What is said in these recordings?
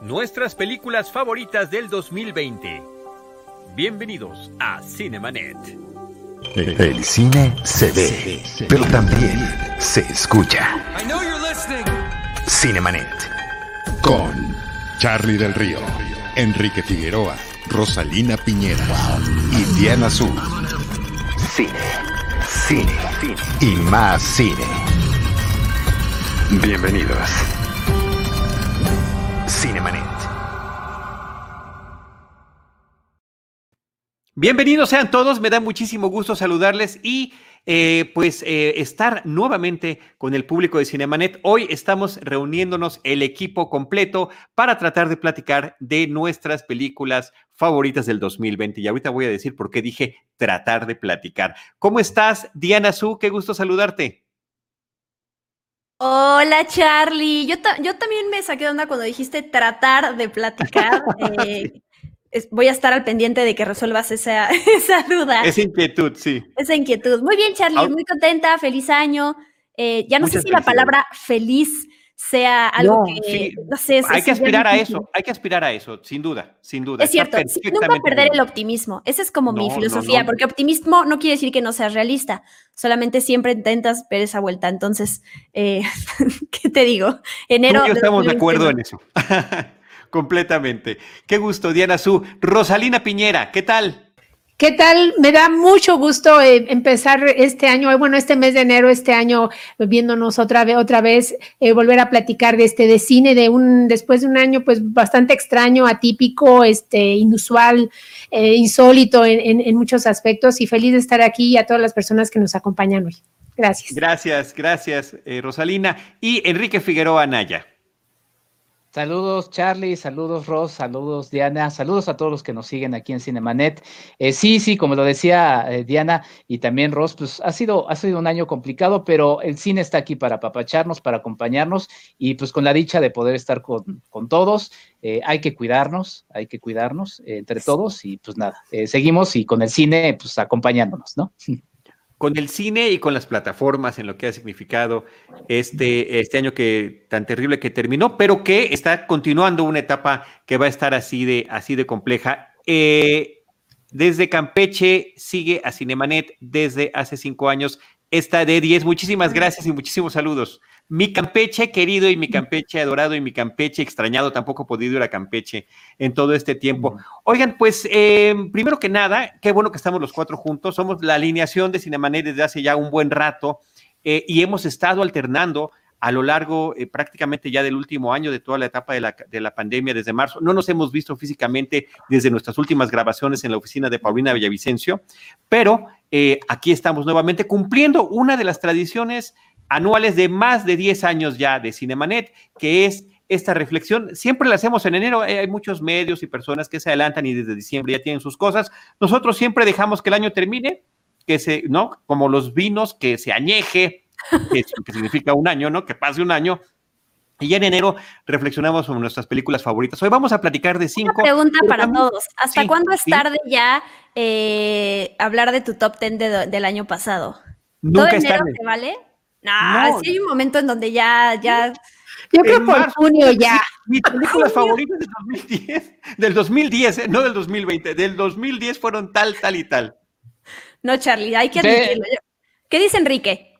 nuestras películas favoritas del 2020. Bienvenidos a Cinemanet. El cine se ve, pero también se escucha. Cinemanet. Con Charlie del Río, Enrique Figueroa, Rosalina Piñera y Diana Azul. Cine, cine, y más cine. Bienvenidos. Cinemanet. Bienvenidos sean todos, me da muchísimo gusto saludarles y eh, pues eh, estar nuevamente con el público de Cinemanet. Hoy estamos reuniéndonos el equipo completo para tratar de platicar de nuestras películas favoritas del 2020. Y ahorita voy a decir por qué dije tratar de platicar. ¿Cómo estás, Diana Su? Qué gusto saludarte. Hola Charlie, yo, yo también me saqué de onda cuando dijiste tratar de platicar. Eh, voy a estar al pendiente de que resuelvas esa, esa, duda. Esa inquietud, sí. Esa inquietud. Muy bien Charlie, muy contenta, feliz año. Eh, ya no sé si la palabra feliz sea algo que, no sé. Hay que aspirar a eso, hay que aspirar a eso, sin duda, sin duda. Es cierto, nunca perder el optimismo. Esa es como mi filosofía, porque optimismo no quiere decir que no seas realista, solamente siempre intentas ver esa vuelta. Entonces, eh, ¿qué te digo? Enero. Tú estamos de acuerdo en eso. Completamente. Qué gusto, Diana Su. Rosalina Piñera, ¿qué tal? ¿Qué tal? Me da mucho gusto eh, empezar este año, bueno, este mes de enero, este año, viéndonos otra vez, otra vez, eh, volver a platicar de este, de cine, de un, después de un año, pues bastante extraño, atípico, este, inusual, eh, insólito en, muchos aspectos y feliz de estar aquí y a todas las personas que nos acompañan hoy. Gracias. Gracias, gracias, Rosalina. Y Enrique Figueroa Naya. Saludos Charlie, saludos Ross, saludos Diana, saludos a todos los que nos siguen aquí en Cinemanet. Eh, sí, sí, como lo decía eh, Diana y también Ross, pues ha sido, ha sido un año complicado, pero el cine está aquí para apapacharnos, para acompañarnos y pues con la dicha de poder estar con, con todos. Eh, hay que cuidarnos, hay que cuidarnos entre todos y pues nada, seguimos y con el cine pues acompañándonos, ¿no? con el cine y con las plataformas en lo que ha significado este, este año que tan terrible que terminó, pero que está continuando una etapa que va a estar así de, así de compleja. Eh, desde Campeche sigue a Cinemanet desde hace cinco años. Esta de 10. Muchísimas gracias y muchísimos saludos. Mi Campeche querido y mi Campeche adorado y mi Campeche extrañado, tampoco he podido ir a Campeche en todo este tiempo. Oigan, pues eh, primero que nada, qué bueno que estamos los cuatro juntos. Somos la alineación de Cinemanet desde hace ya un buen rato eh, y hemos estado alternando a lo largo eh, prácticamente ya del último año de toda la etapa de la, de la, pandemia desde marzo. No nos hemos visto físicamente desde nuestras últimas grabaciones en la oficina de Paulina Villavicencio, pero aquí estamos nuevamente cumpliendo una de las tradiciones anuales de más de 10 años ya de Cinemanet, que es esta reflexión. Siempre la hacemos en enero, eh, hay muchos medios y personas que se adelantan y desde diciembre ya tienen sus cosas. Nosotros siempre dejamos que el año termine, que se, ¿no? Como los vinos, que se añeje, que, significa un año, ¿no? Que pase un año. Y ya en enero reflexionamos sobre nuestras películas favoritas. Hoy vamos a platicar de cinco. Una pregunta para todos. ¿Hasta cuándo es tarde ya eh, hablar de tu top ten del año pasado? Nunca ¿Todo enero te vale? No, sí hay un momento en donde ya, ya. Yo creo por junio ya. Mi película favorita del 2010, del 2010, eh, no del 2020, del 2010 fueron tal, tal y tal. No, Charlie, hay que admitirlo. ¿Qué dice Enrique?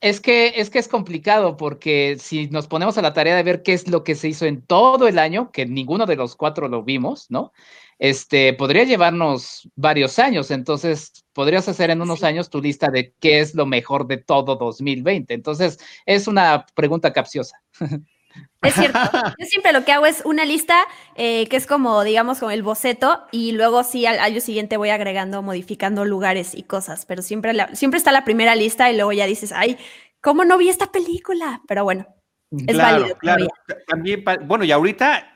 Es que, es que es complicado porque si nos ponemos a la tarea de ver qué es lo que se hizo en todo el año, que ninguno de los cuatro lo vimos, ¿no? Este, podría llevarnos varios años. Entonces, podrías hacer en unos años tu lista de qué es lo mejor de todo 2020. Entonces, es una pregunta capciosa. Es cierto. Yo siempre lo que hago es una lista eh, que es como, digamos, como el boceto y luego sí al año siguiente voy agregando, modificando lugares y cosas, pero siempre, siempre está la primera lista y luego ya dices, ay, ¿cómo no vi esta película? Pero bueno, es válido. Claro. También, bueno, y ahorita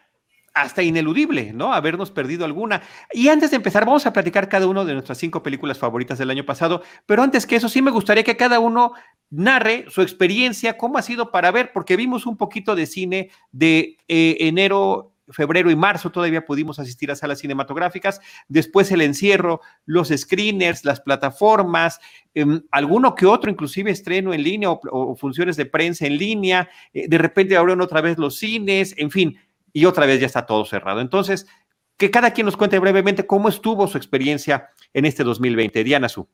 hasta ineludible, ¿no? Habernos perdido alguna. Y antes de empezar, vamos a platicar cada uno de nuestras cinco películas favoritas del año pasado, pero antes que eso, sí me gustaría que cada uno narre su experiencia, cómo ha sido para ver, porque vimos un poquito de cine de eh, enero, febrero y marzo, todavía pudimos asistir a salas cinematográficas, después el encierro, los screeners, las plataformas, em, alguno que otro, inclusive estreno en línea o, funciones de prensa en línea, eh, de repente abrieron otra vez los cines, en fin y otra vez ya está todo cerrado. Entonces, que cada quien nos cuente brevemente cómo estuvo su experiencia en este 2020. Diana Su.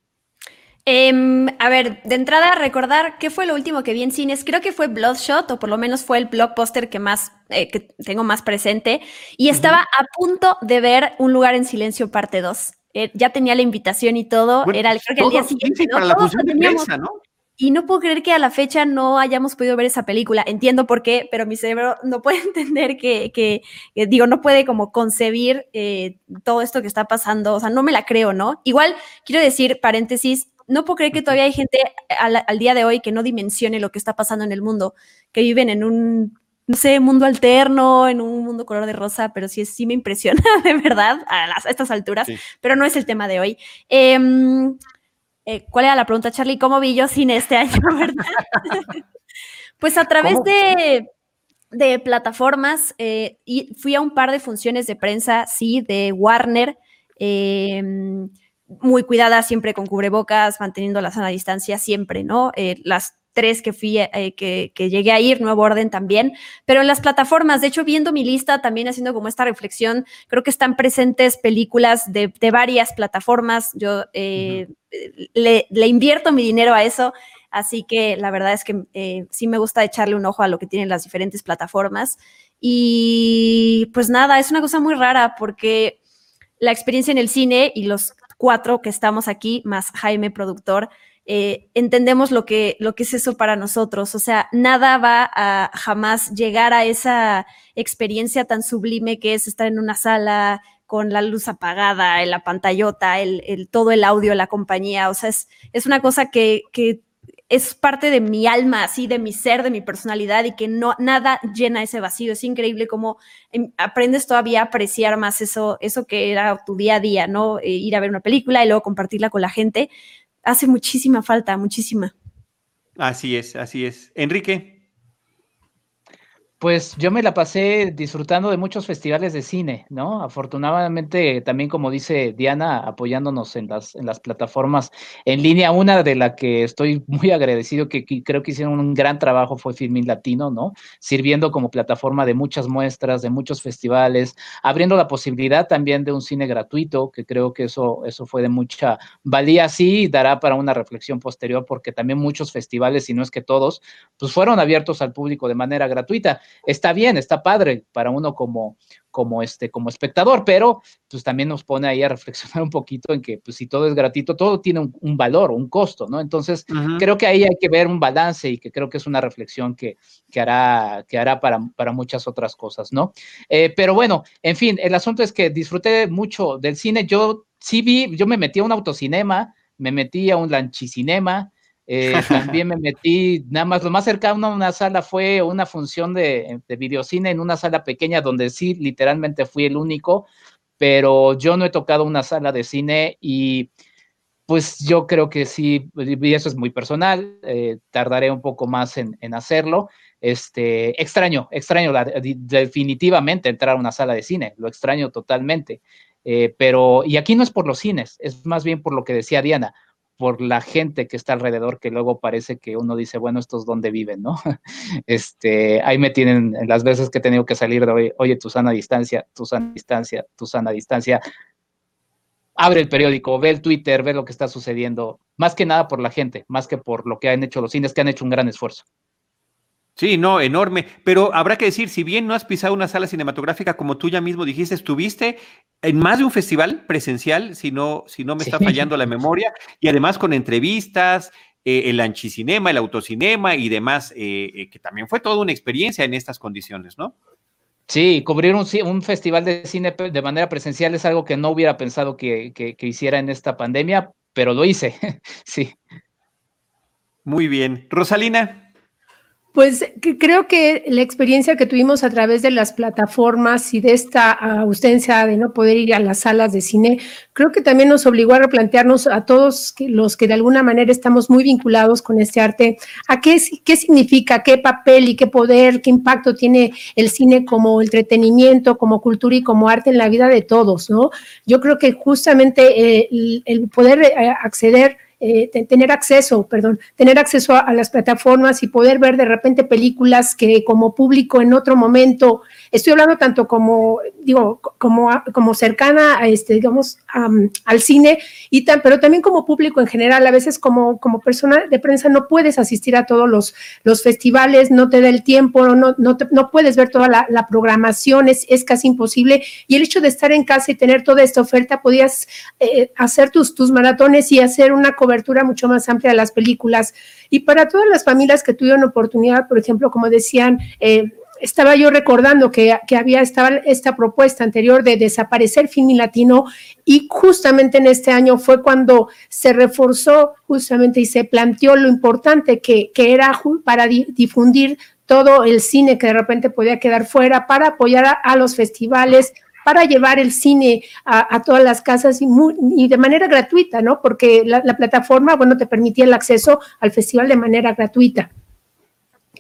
Em, a ver, de entrada, recordar qué fue lo último que vi en cines. Creo que fue Bloodshot, o por lo menos fue el blockbuster que más eh, que tengo más presente. Y estaba a punto de ver Un lugar en silencio, parte 2. Eh, ya tenía la invitación y todo. Era creo que el día siguiente. Para la función de prensa, ¿no? Y no puedo creer que a la fecha no hayamos podido ver esa película. Entiendo por qué, pero mi cerebro no puede entender que, digo, no puede como concebir eh, todo esto que está pasando. O sea, no me la creo, ¿no? Igual, quiero decir, paréntesis, no puedo creer que todavía hay gente al, día de hoy que no dimensione lo que está pasando en el mundo, que viven en un, no sé, mundo alterno, en un mundo color de rosa, pero sí, sí me impresiona de verdad a, estas alturas, pero no es el tema de hoy. Em, eh, ¿Cuál era la pregunta, Charlie? ¿Cómo vi yo cine este año, verdad? pues a través de, de, plataformas, eh, y fui a un par de funciones de prensa, sí, de Warner. Eh, muy cuidada, siempre con cubrebocas, manteniendo la sana distancia, siempre, ¿no? Eh, las tres que fui, eh, que, llegué a ir, Nuevo Orden también, pero en las plataformas, de hecho, viendo mi lista, también haciendo como esta reflexión, creo que están presentes películas de, varias plataformas, yo eh, le, invierto mi dinero a eso, así que la verdad es que sí me gusta echarle un ojo a lo que tienen las diferentes plataformas. Y pues nada, es una cosa muy rara porque la experiencia en el cine y los cuatro que estamos aquí, más Jaime, productor, eh, entendemos lo que, lo que es eso para nosotros. O sea, nada va a jamás llegar a esa experiencia tan sublime que es estar en una sala con la luz apagada, la pantallota, el, todo el audio, la compañía. O sea, es, es una cosa que, que es parte de mi alma, así, de mi ser, de mi personalidad y que no, nada llena ese vacío. Es increíble cómo em, aprendes todavía a apreciar más eso, eso que era tu día a día, ¿no? Eh, ir a ver una película y luego compartirla con la gente. Hace muchísima falta, muchísima. Así es, así es. Enrique. Pues yo me la pasé disfrutando de muchos festivales de cine, ¿no? Afortunadamente, también como dice Diana, apoyándonos en las, en las plataformas en línea, una de la que estoy muy agradecido, que, creo que hicieron un gran trabajo fue Filmin Latino, ¿no? Sirviendo como plataforma de muchas muestras, de muchos festivales, abriendo la posibilidad también de un cine gratuito, que creo que eso, eso fue de mucha valía, sí, dará para una reflexión posterior, porque también muchos festivales, si no es que todos, pues fueron abiertos al público de manera gratuita está bien, está padre para uno como, como, este, como espectador, pero pues también nos pone ahí a reflexionar un poquito en que pues si todo es gratuito, todo tiene un, valor, un costo, ¿no? Entonces, creo que ahí hay que ver un balance y que creo que es una reflexión que, que hará, que hará para, para muchas otras cosas, ¿no? Eh, pero bueno, en fin, el asunto es que disfruté mucho del cine, yo sí vi, yo me metí a un autocinema, me metí a un lanchicinema, eh, también me metí, nada más, lo más cercano a una sala fue una función de, de videocine en una sala pequeña donde sí, literalmente fui el único, pero yo no he tocado una sala de cine y pues yo creo que sí, y eso es muy personal, eh, tardaré un poco más en, en, hacerlo. Este, extraño, extraño definitivamente entrar a una sala de cine, lo extraño totalmente. Eh, pero, y aquí no es por los cines, es más bien por lo que decía Diana, por la gente que está alrededor, que luego parece que uno dice, bueno, estos dónde viven, ¿no? Este, ahí me tienen las veces que he tenido que salir de hoy, oye, tu sana distancia, tu sana distancia, tu sana distancia. Abre el periódico, ve el Twitter, ve lo que está sucediendo, más que nada por la gente, más que por lo que han hecho los cines, que han hecho un gran esfuerzo. Sí, no, enorme. Pero habrá que decir, si bien no has pisado una sala cinematográfica, como tú ya mismo dijiste, estuviste en más de un festival presencial, si no, si no me está fallando la memoria, y además con entrevistas, eh, el anchicinema, el autocinema y demás, eh, eh, que también fue toda una experiencia en estas condiciones, ¿no? Sí, cubrir un, un, festival de cine de manera presencial es algo que no hubiera pensado que, que hiciera en esta pandemia, pero lo hice, sí. Muy bien. Rosalina. Pues creo que la experiencia que tuvimos a través de las plataformas y de esta ausencia de no poder ir a las salas de cine, creo que también nos obligó a replantearnos a todos los que de alguna manera estamos muy vinculados con este arte, a qué, qué significa, qué papel y qué poder, qué impacto tiene el cine como entretenimiento, como cultura y como arte en la vida de todos, ¿no? Yo creo que justamente eh, el, poder eh, acceder eh, tener acceso, perdón, tener acceso a, las plataformas y poder ver de repente películas que como público en otro momento, estoy hablando tanto como, digo, como, como cercana a este, digamos, al cine, y tan, pero también como público en general, a veces como, como persona de prensa no puedes asistir a todos los, los festivales, no te da el tiempo, no, no, no puedes ver toda la, programación, es, es, casi imposible, y el hecho de estar en casa y tener toda esta oferta, podías eh, hacer tus, tus maratones y hacer una cobertura mucho más amplia de las películas. Y para todas las familias que tuvieron oportunidad, por ejemplo, como decían, eh, estaba yo recordando que, que, había estaba esta propuesta anterior de desaparecer film latino y justamente en este año fue cuando se reforzó justamente y se planteó lo importante que, que era para difundir todo el cine que de repente podía quedar fuera, para apoyar a los festivales, para llevar el cine a, todas las casas y, de manera gratuita, ¿no? Porque la, plataforma, bueno, te permitía el acceso al festival de manera gratuita.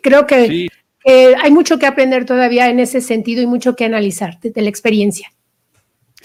Creo que hay mucho que aprender todavía en ese sentido y mucho que analizar de la experiencia.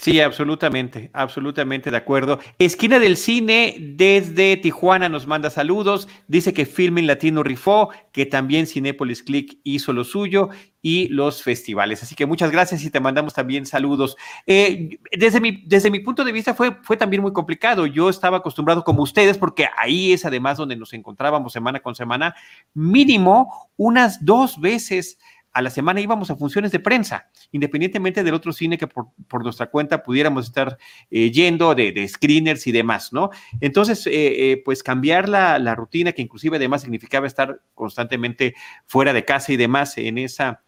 Sí, absolutamente, absolutamente de acuerdo. Esquina del Cine desde Tijuana nos manda saludos, dice que Filming Latino rifó, que también Cinépolis Click hizo lo suyo y los festivales. Así que muchas gracias y te mandamos también saludos. Eh, desde, mi, desde mi punto de vista fue, fue también muy complicado. Yo estaba acostumbrado como ustedes, porque ahí es además donde nos encontrábamos semana con semana, mínimo unas dos veces a la semana íbamos a funciones de prensa, independientemente del otro cine que por, nuestra cuenta pudiéramos estar eh, yendo, de, screeners y demás, ¿no? Entonces, eh, eh, pues cambiar la, la, rutina, que inclusive además significaba estar constantemente fuera de casa y demás en esa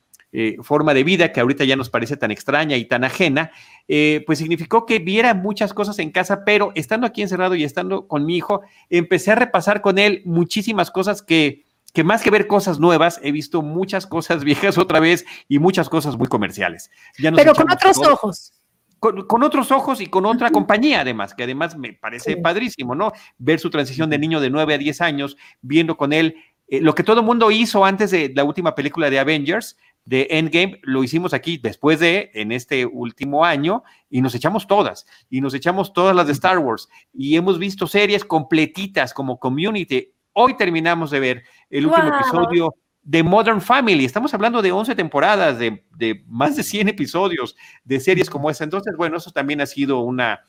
forma de vida que ahorita ya nos parece tan extraña y tan ajena, pues significó que viera muchas cosas en casa, pero estando aquí encerrado y estando con mi hijo, empecé a repasar con él muchísimas cosas que que más que ver cosas nuevas, he visto muchas cosas viejas otra vez y muchas cosas muy comerciales. Pero con otros ojos. Con, otros ojos y con otra compañía, además, que además me parece padrísimo, ¿no? Ver su transición de niño de 9 a 10 años, viendo con él eh, lo que todo el mundo hizo antes de la última película de Avengers, de Endgame, lo hicimos aquí después de, en este último año, y nos echamos todas, y nos echamos todas las de Star Wars, y hemos visto series completitas como Community, Hoy terminamos de ver el último episodio de Modern Family. Estamos hablando de 11 temporadas, de, más de 100 episodios de series como esa. Entonces, bueno, eso también ha sido una,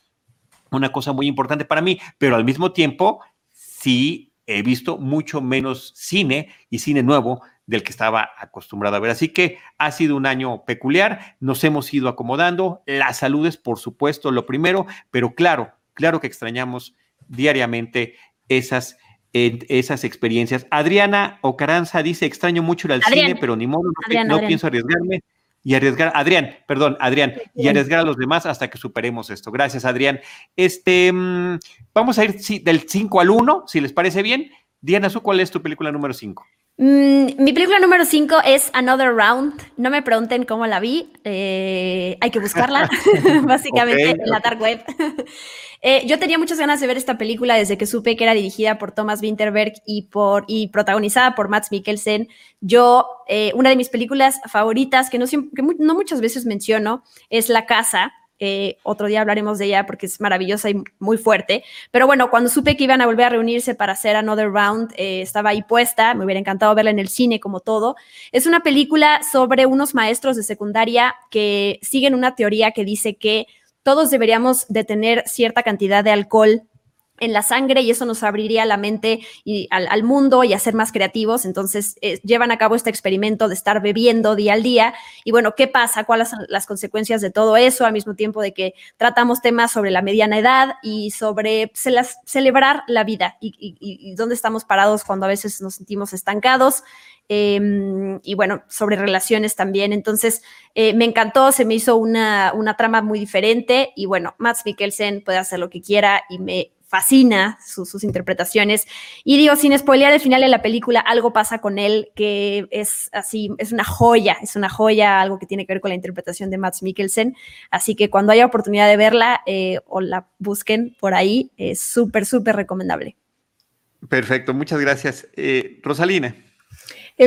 una cosa muy importante para mí, pero al mismo tiempo sí he visto mucho menos cine y cine nuevo del que estaba acostumbrado a ver. Así que ha sido un año peculiar, nos hemos ido acomodando, la salud es por supuesto lo primero, pero claro, claro que extrañamos diariamente esas esas experiencias. Adriana Ocaranza dice, extraño mucho ir al cine, pero ni modo, no, pienso arriesgarme y arriesgar, Adrián, perdón, Adrián, y arriesgar a los demás hasta que superemos esto. Gracias, Adrián. Este, mm, vamos a ir del 5 al 1, si les parece bien. Diana, ¿cuál es tu película número 5? Mm, mi película número 5 es Another Round. No me pregunten cómo la vi. Eh, hay que buscarla, básicamente, en la dark web. Eh, yo tenía muchas ganas de ver esta película desde que supe que era dirigida por Thomas Winterberg y, por, y protagonizada por Matt Mikkelsen. Yo, eh, una de mis películas favoritas, que no, que no muchas veces menciono, es La Casa. Eh, otro día hablaremos de ella porque es maravillosa y muy fuerte. Pero bueno, cuando supe que iban a volver a reunirse para hacer Another Round, estaba ahí puesta. Me hubiera encantado verla en el cine como todo. Es una película sobre unos maestros de secundaria que siguen una teoría que dice que todos deberíamos de tener cierta cantidad de alcohol en la sangre y eso nos abriría la mente y al, mundo y a ser más creativos. Entonces, eh, llevan a cabo este experimento de estar bebiendo día al día. Y bueno, ¿qué pasa? ¿Cuáles son las consecuencias de todo eso? Al mismo tiempo de que tratamos temas sobre la mediana edad y sobre celebrar la vida y, dónde estamos parados cuando a veces nos sentimos estancados. Em, y bueno, sobre relaciones también. Entonces, eh, me encantó, se me hizo una, una, trama muy diferente y bueno, Max Mikkelsen puede hacer lo que quiera y me fascina sus interpretaciones. Y digo, sin spoilear el final de la película, algo pasa con él que es así, es una joya, es una joya, algo que tiene que ver con la interpretación de Max Mikkelsen. Así que cuando haya oportunidad de verla eh, o la busquen por ahí, es súper, súper recomendable. Perfecto, muchas gracias. Eh, Rosalina.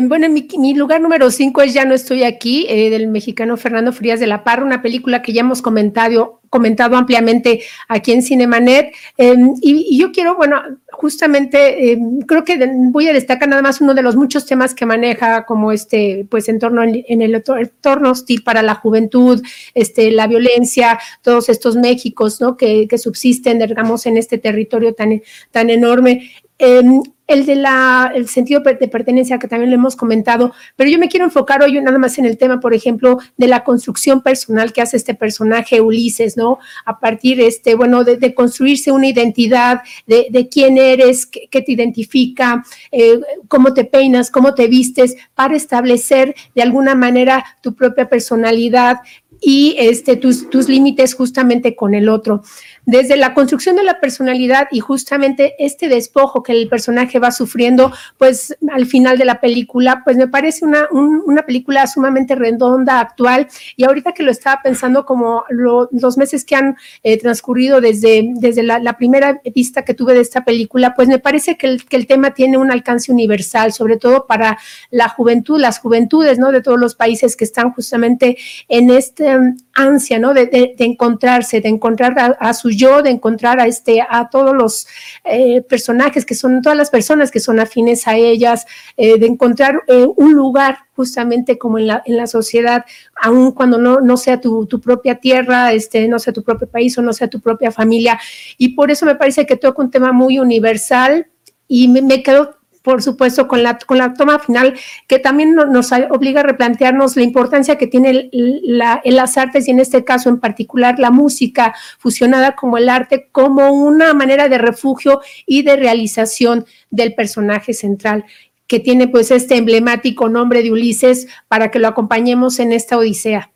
Bueno, mi, mi, lugar número cinco es Ya no estoy aquí, eh, del mexicano Fernando Frías de la Parra, una película que ya hemos comentado, comentado ampliamente aquí en Cinemanet. Em, y, yo quiero, bueno, justamente em, creo que voy a destacar nada más uno de los muchos temas que maneja, como este, pues en torno en, en el entorno hostil para la juventud, este, la violencia, todos estos Méxicos, ¿no? Que, que subsisten, digamos, en este territorio tan, tan enorme. Eh, el de la, el sentido de pertenencia que también lo hemos comentado, pero yo me quiero enfocar hoy nada más en el tema, por ejemplo, de la construcción personal que hace este personaje Ulises, ¿no? A partir, este, bueno, de, de construirse una identidad de, quién eres, qué, qué te identifica, eh, cómo te peinas, cómo te vistes, para establecer de alguna manera tu propia personalidad y este, tus, tus límites justamente con el otro desde la construcción de la personalidad y justamente este despojo que el personaje va sufriendo, pues al final de la película, pues me parece una, un, una película sumamente redonda, actual, y ahorita que lo estaba pensando como lo, los meses que han eh, transcurrido desde, desde la, primera vista que tuve de esta película, pues me parece que el, que el tema tiene un alcance universal, sobre todo para la juventud, las juventudes, ¿no? De todos los países que están justamente en um, ansia, ¿no? De, encontrarse, de encontrar a sus yo de encontrar a, este, a todos los eh, personajes que son, todas las personas que son afines a ellas, eh, de encontrar eh, un lugar justamente como en la, en la sociedad, aun cuando no, no sea tu, tu, propia tierra, este, no sea tu propio país o no sea tu propia familia. Y por eso me parece que toca un tema muy universal y me, me quedo por supuesto, con la, con la toma final, que también nos obliga a replantearnos la importancia que tiene la, en las artes y en este caso en particular la música fusionada como el arte como una manera de refugio y de realización del personaje central que tiene pues este emblemático nombre de Ulises para que lo acompañemos en esta odisea.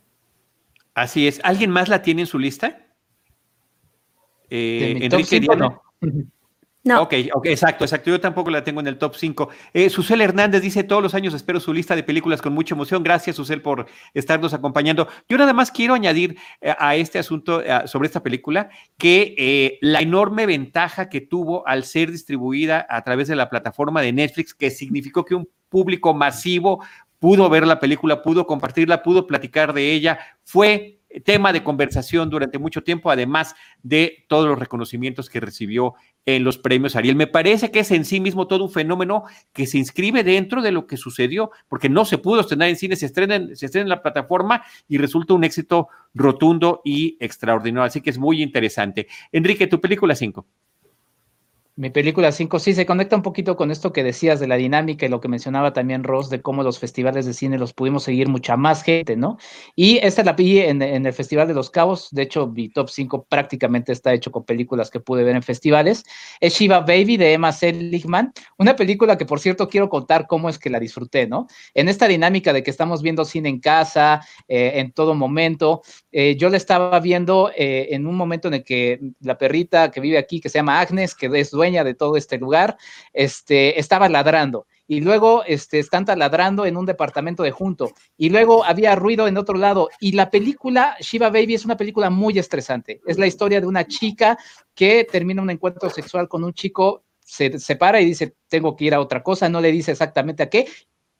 Así es. ¿Alguien más la tiene en su lista? Eh, Enrique no. No. Ok, ok, exacto, exacto. Yo tampoco la tengo en el top 5. Eh, Susel Hernández dice, todos los años espero su lista de películas con mucha emoción. Gracias, Susel, por estarnos acompañando. Yo nada más quiero añadir eh, a este asunto eh, sobre esta película que la enorme ventaja que tuvo al ser distribuida a través de la plataforma de Netflix, que significó que un público masivo pudo ver la película, pudo compartirla, pudo platicar de ella, fue tema de conversación durante mucho tiempo, además de todos los reconocimientos que recibió en los premios Ariel. Me parece que es en sí mismo todo un fenómeno que se inscribe dentro de lo que sucedió, porque no se pudo estrenar en cine, se estrena en, se estrena en la plataforma y resulta un éxito rotundo y extraordinario. Así que es muy interesante. Enrique, tu película 5. Mi película 5, sí, se conecta un poquito con esto que decías de la dinámica y lo que mencionaba también Ross, de cómo los festivales de cine los pudimos seguir mucha más gente, ¿no? Y esta la en, en el Festival de los Cabos, de hecho mi top 5 prácticamente está hecho con películas que pude ver en festivales. Es Shiva Baby de Emma Seligman, una película que por cierto quiero contar cómo es que la disfruté, ¿no? En esta dinámica de que estamos viendo cine en casa, eh, en todo momento, eh, yo la estaba viendo eh, en un momento en el que la perrita que vive aquí, que se llama Agnes, que es dueña de todo este lugar, este, estaba ladrando. Y luego este, están taladrando en un departamento de junto. Y luego había ruido en otro lado. Y la película Shiva Baby es una película muy estresante. Es la historia de una chica que termina un encuentro sexual con un chico se separa y dice, tengo que ir a otra cosa, no le dice exactamente a qué,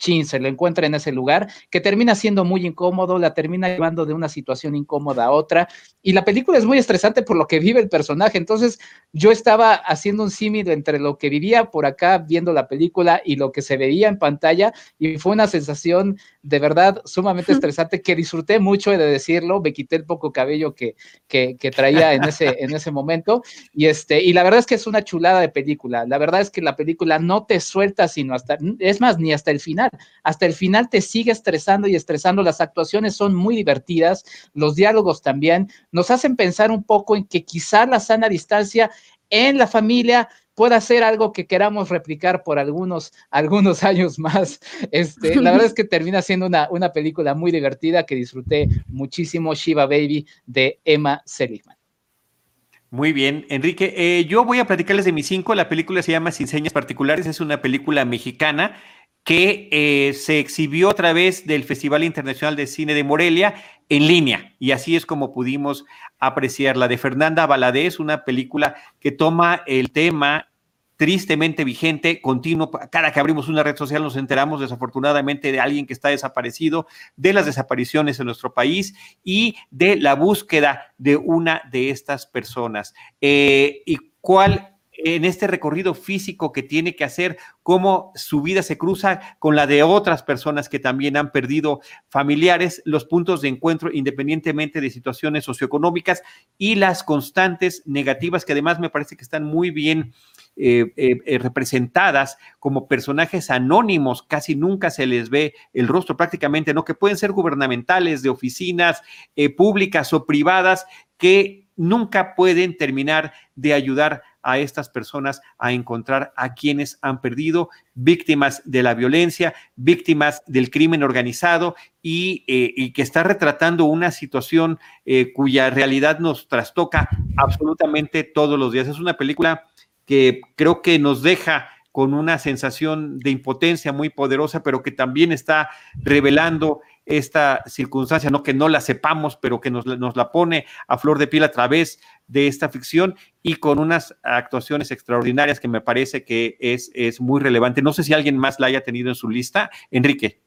chin, se lo encuentra en ese lugar, que termina siendo muy incómodo, la termina llevando de una situación incómoda a otra, y la película es muy estresante por lo que vive el personaje, entonces yo estaba haciendo un símil entre lo que vivía por acá viendo la película y lo que se veía en pantalla, y fue una sensación de verdad sumamente estresante que disfruté mucho, he de decirlo, me quité el poco cabello que, que, que traía en ese, en ese momento, y, este, y la verdad es que es una chulada de película, la verdad es que la película no te suelta sino hasta, es más, ni hasta el final, hasta el final te sigue estresando y estresando. Las actuaciones son muy divertidas, los diálogos también nos hacen pensar un poco en que quizá la sana distancia en la familia pueda ser algo que queramos replicar por algunos, algunos años más. Este, la verdad es que termina siendo una, una película muy divertida que disfruté muchísimo, Shiva Baby de Emma Seligman. Muy bien, Enrique. Eh, yo voy a platicarles de mis cinco. La película se llama Sin Señas Particulares. Es una película mexicana que eh, se exhibió a través del Festival Internacional de Cine de Morelia en línea. Y así es como pudimos apreciar la de Fernanda Valadez, una película que toma el tema tristemente vigente, continuo. Cada que abrimos una red social nos enteramos desafortunadamente de alguien que está desaparecido, de las desapariciones en nuestro país y de la búsqueda de una de estas personas. Eh, ¿Y cuál en este recorrido físico que tiene que hacer, cómo su vida se cruza con la de otras personas que también han perdido familiares, los puntos de encuentro independientemente de situaciones socioeconómicas y las constantes negativas que además me parece que están muy bien eh, eh, eh, representadas como personajes anónimos, casi nunca se les ve el rostro prácticamente, ¿no? Que pueden ser gubernamentales, de oficinas públicas o privadas, que nunca pueden terminar de ayudar a estas personas a encontrar a quienes han perdido, víctimas de la violencia, víctimas del crimen organizado y, eh, que está retratando una situación eh, cuya realidad nos trastoca absolutamente todos los días. Es una película que creo que nos deja con una sensación de impotencia muy poderosa, pero que también está revelando esta circunstancia, no que no la sepamos, pero que nos, nos, la pone a flor de piel a través de esta ficción y con unas actuaciones extraordinarias que me parece que es, es muy relevante. No sé si alguien más la haya tenido en su lista. Enrique.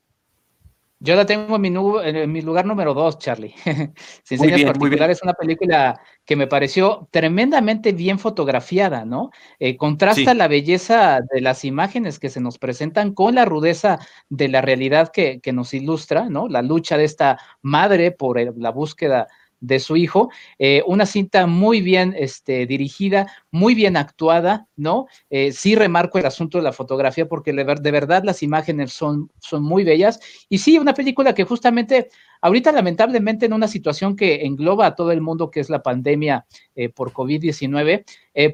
Yo la tengo en mi, en mi lugar número dos, Charlie. Sin señas particulares, es una película que me pareció tremendamente bien fotografiada, ¿no? Eh, contrasta la belleza de las imágenes que se nos presentan con la rudeza de la realidad que, que nos ilustra, ¿no? La lucha de esta madre por la búsqueda de su hijo. Eh, una cinta muy bien este, dirigida, muy bien actuada, ¿no? Eh, sí remarco el asunto de la fotografía porque de, verdad las imágenes son, son muy bellas. Y sí, una película que justamente ahorita lamentablemente en una situación que engloba a todo el mundo, que es la pandemia eh, por COVID-19,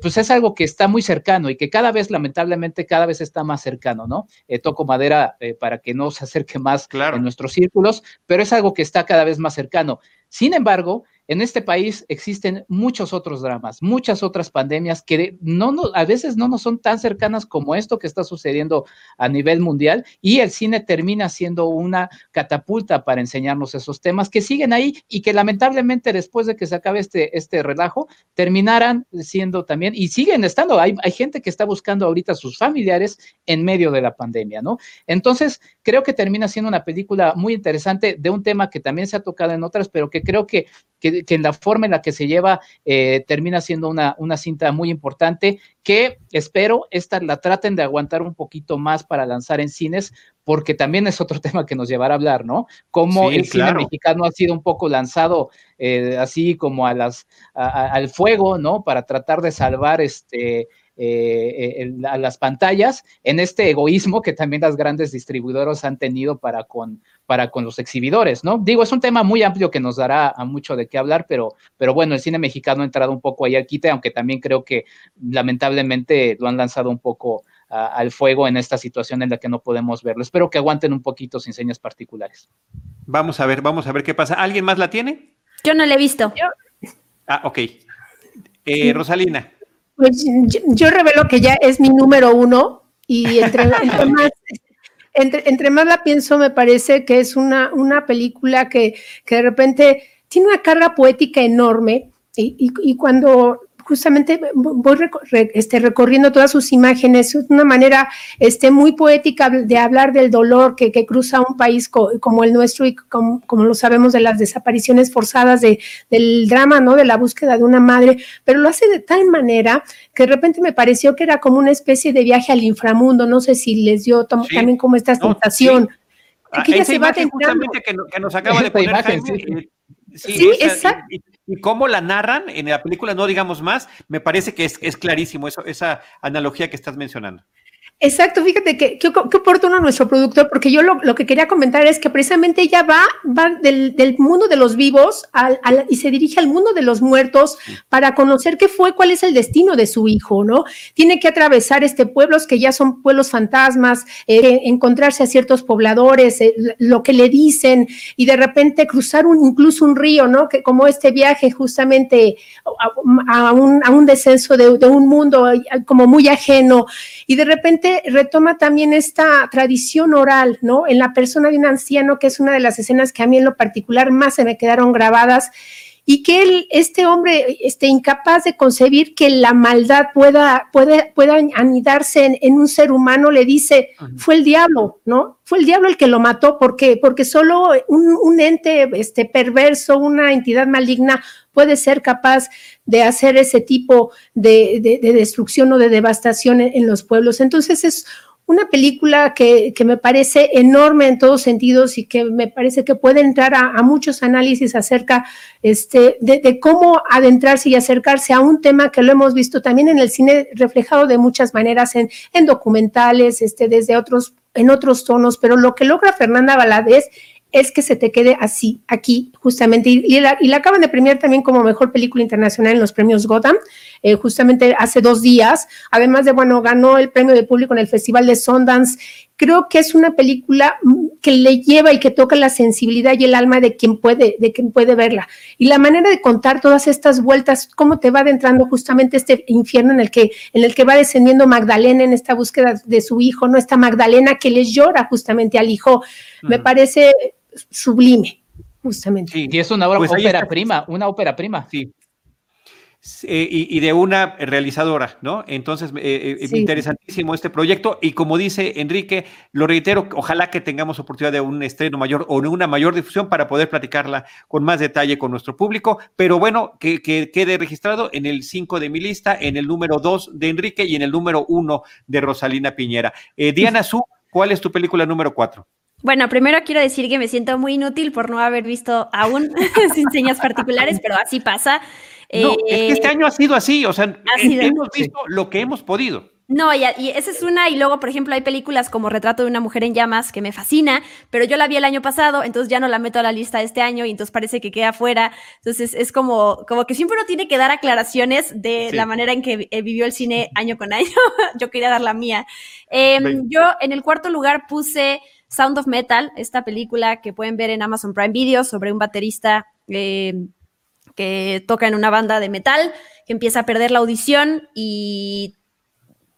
pues es algo que está muy cercano y que cada vez, lamentablemente, cada vez está más cercano, ¿no? toco madera para que no se acerque más claro. en nuestros círculos, pero es algo que está cada vez más cercano. Sin embargo, en este país existen muchos otros dramas, muchas otras pandemias que no, a veces no nos son tan cercanas como esto que está sucediendo a nivel mundial y el cine termina siendo una catapulta para enseñarnos esos temas que siguen ahí y que lamentablemente después de que se acabe este, este relajo terminarán siendo también y siguen estando. Hay, hay gente que está buscando ahorita a sus familiares en medio de la pandemia, ¿no? Entonces, creo que termina siendo una película muy interesante de un tema que también se ha tocado en otras, pero que creo que, que, en la forma en la que se lleva eh, termina siendo una, una cinta muy importante que espero esta la traten de aguantar un poquito más para lanzar en cines, porque también es otro tema que nos llevará a hablar, ¿no? Cómo el cine mexicano ha sido un poco lanzado eh, así como a las, al fuego, ¿no? Para tratar de salvar este eh, a las pantallas en este egoísmo que también las grandes distribuidoras han tenido para con, para con los exhibidores, ¿no? Digo, es un tema muy amplio que nos dará a mucho de qué hablar, pero, pero bueno, el cine mexicano ha entrado un poco ahí al quite, aunque también creo que lamentablemente lo han lanzado un poco al fuego en esta situación en la que no podemos verlo. Espero que aguanten un poquito sin señas particulares. Vamos a ver, vamos a ver qué pasa. ¿Alguien más la tiene? Yo no la he visto. Ah, ok. Eh, Rosalina. Pues yo, revelo que ya es mi número uno y entre, más, entre, más la pienso me parece que es una, una película que, que de repente tiene una carga poética enorme y, y cuando justamente voy este, recorriendo todas sus imágenes, es una manera este, muy poética de hablar del dolor que, cruza un país como el nuestro y como, lo sabemos de las desapariciones forzadas, de, del drama, ¿no? De la búsqueda de una madre, pero lo hace de tal manera que de repente me pareció que era como una especie de viaje al inframundo, no sé si les dio también como esta sensación. Que ella se va justamente que, nos acaba de poner sí, exacto. Y, cómo la narran en la película, no digamos más, me parece que es, es clarísimo eso, esa analogía que estás mencionando. Exacto, fíjate que qué oportuno nuestro productor, porque yo lo, que quería comentar es que precisamente ella va, va del, mundo de los vivos al, y se dirige al mundo de los muertos para conocer qué fue, cuál es el destino de su hijo, ¿no? Tiene que atravesar este pueblos que ya son pueblos fantasmas, eh, encontrarse a ciertos pobladores, eh, lo que le dicen y de repente cruzar un, incluso un río, ¿no? Que como este viaje justamente a, un, a un, descenso de, de un mundo como muy ajeno y de repente retoma también esta tradición oral, ¿no? En la persona de un anciano, que es una de las escenas que a mí en lo particular más se me quedaron grabadas y que él, este hombre, esté incapaz de concebir que la maldad pueda, anidarse en, un ser humano, le dice, fue el diablo, ¿no? Fue el diablo el que lo mató, ¿por qué? Porque solo un, ente este, perverso, una entidad maligna puede ser capaz de hacer ese tipo de, destrucción o de devastación en los pueblos. Entonces es una película que, me parece enorme en todos sentidos y que me parece que puede entrar a, muchos análisis acerca este, de, cómo adentrarse y acercarse a un tema que lo hemos visto también en el cine reflejado de muchas maneras en, en documentales, este, desde otros, en otros tonos, pero lo que logra Fernanda Valadez es que se te quede así, aquí, justamente. Y, la, acaban de premiar también como mejor película internacional en los premios Gotham, eh, justamente hace dos días. Además de, bueno, ganó el premio de público en el Festival de Sundance. Creo que es una película que le lleva y que toca la sensibilidad y el alma de quien puede, de quien puede verla. Y la manera de contar todas estas vueltas, cómo te va adentrando justamente este infierno en el que, en el que va descendiendo Magdalena en esta búsqueda de su hijo, ¿no? Esta Magdalena que les llora justamente al hijo. Me parece sublime, justamente. Sí, y es una pues ópera prima, una ópera prima. Sí. Eh, y, de una realizadora, ¿no? Entonces, eh, eh interesantísimo este proyecto y como dice Enrique, lo reitero, ojalá que tengamos oportunidad de un estreno mayor o una mayor difusión para poder platicarla con más detalle con nuestro público, pero bueno, que, quede registrado en el 5 de mi lista, en el número 2 de Enrique y en el número 1 de Rosalina Piñera. Eh, Diana Su, ¿cuál es tu película número 4? Bueno, primero quiero decir que me siento muy inútil por no haber visto aún sin señas particulares, pero así pasa. No, es que este eh, año ha sido así, o sea, hemos visto lo que hemos podido. No, y, esa es una, y luego, por ejemplo, hay películas como Retrato de una mujer en llamas que me fascina, pero yo la vi el año pasado, entonces ya no la meto a la lista este año y entonces parece que queda fuera. Entonces es como, como que siempre uno tiene que dar aclaraciones de la manera en que eh, vivió el cine año con año. yo quería dar la mía. Em, yo en el cuarto lugar puse Sound of Metal, esta película que pueden ver en Amazon Prime Video sobre un baterista eh, que toca en una banda de metal, que empieza a perder la audición y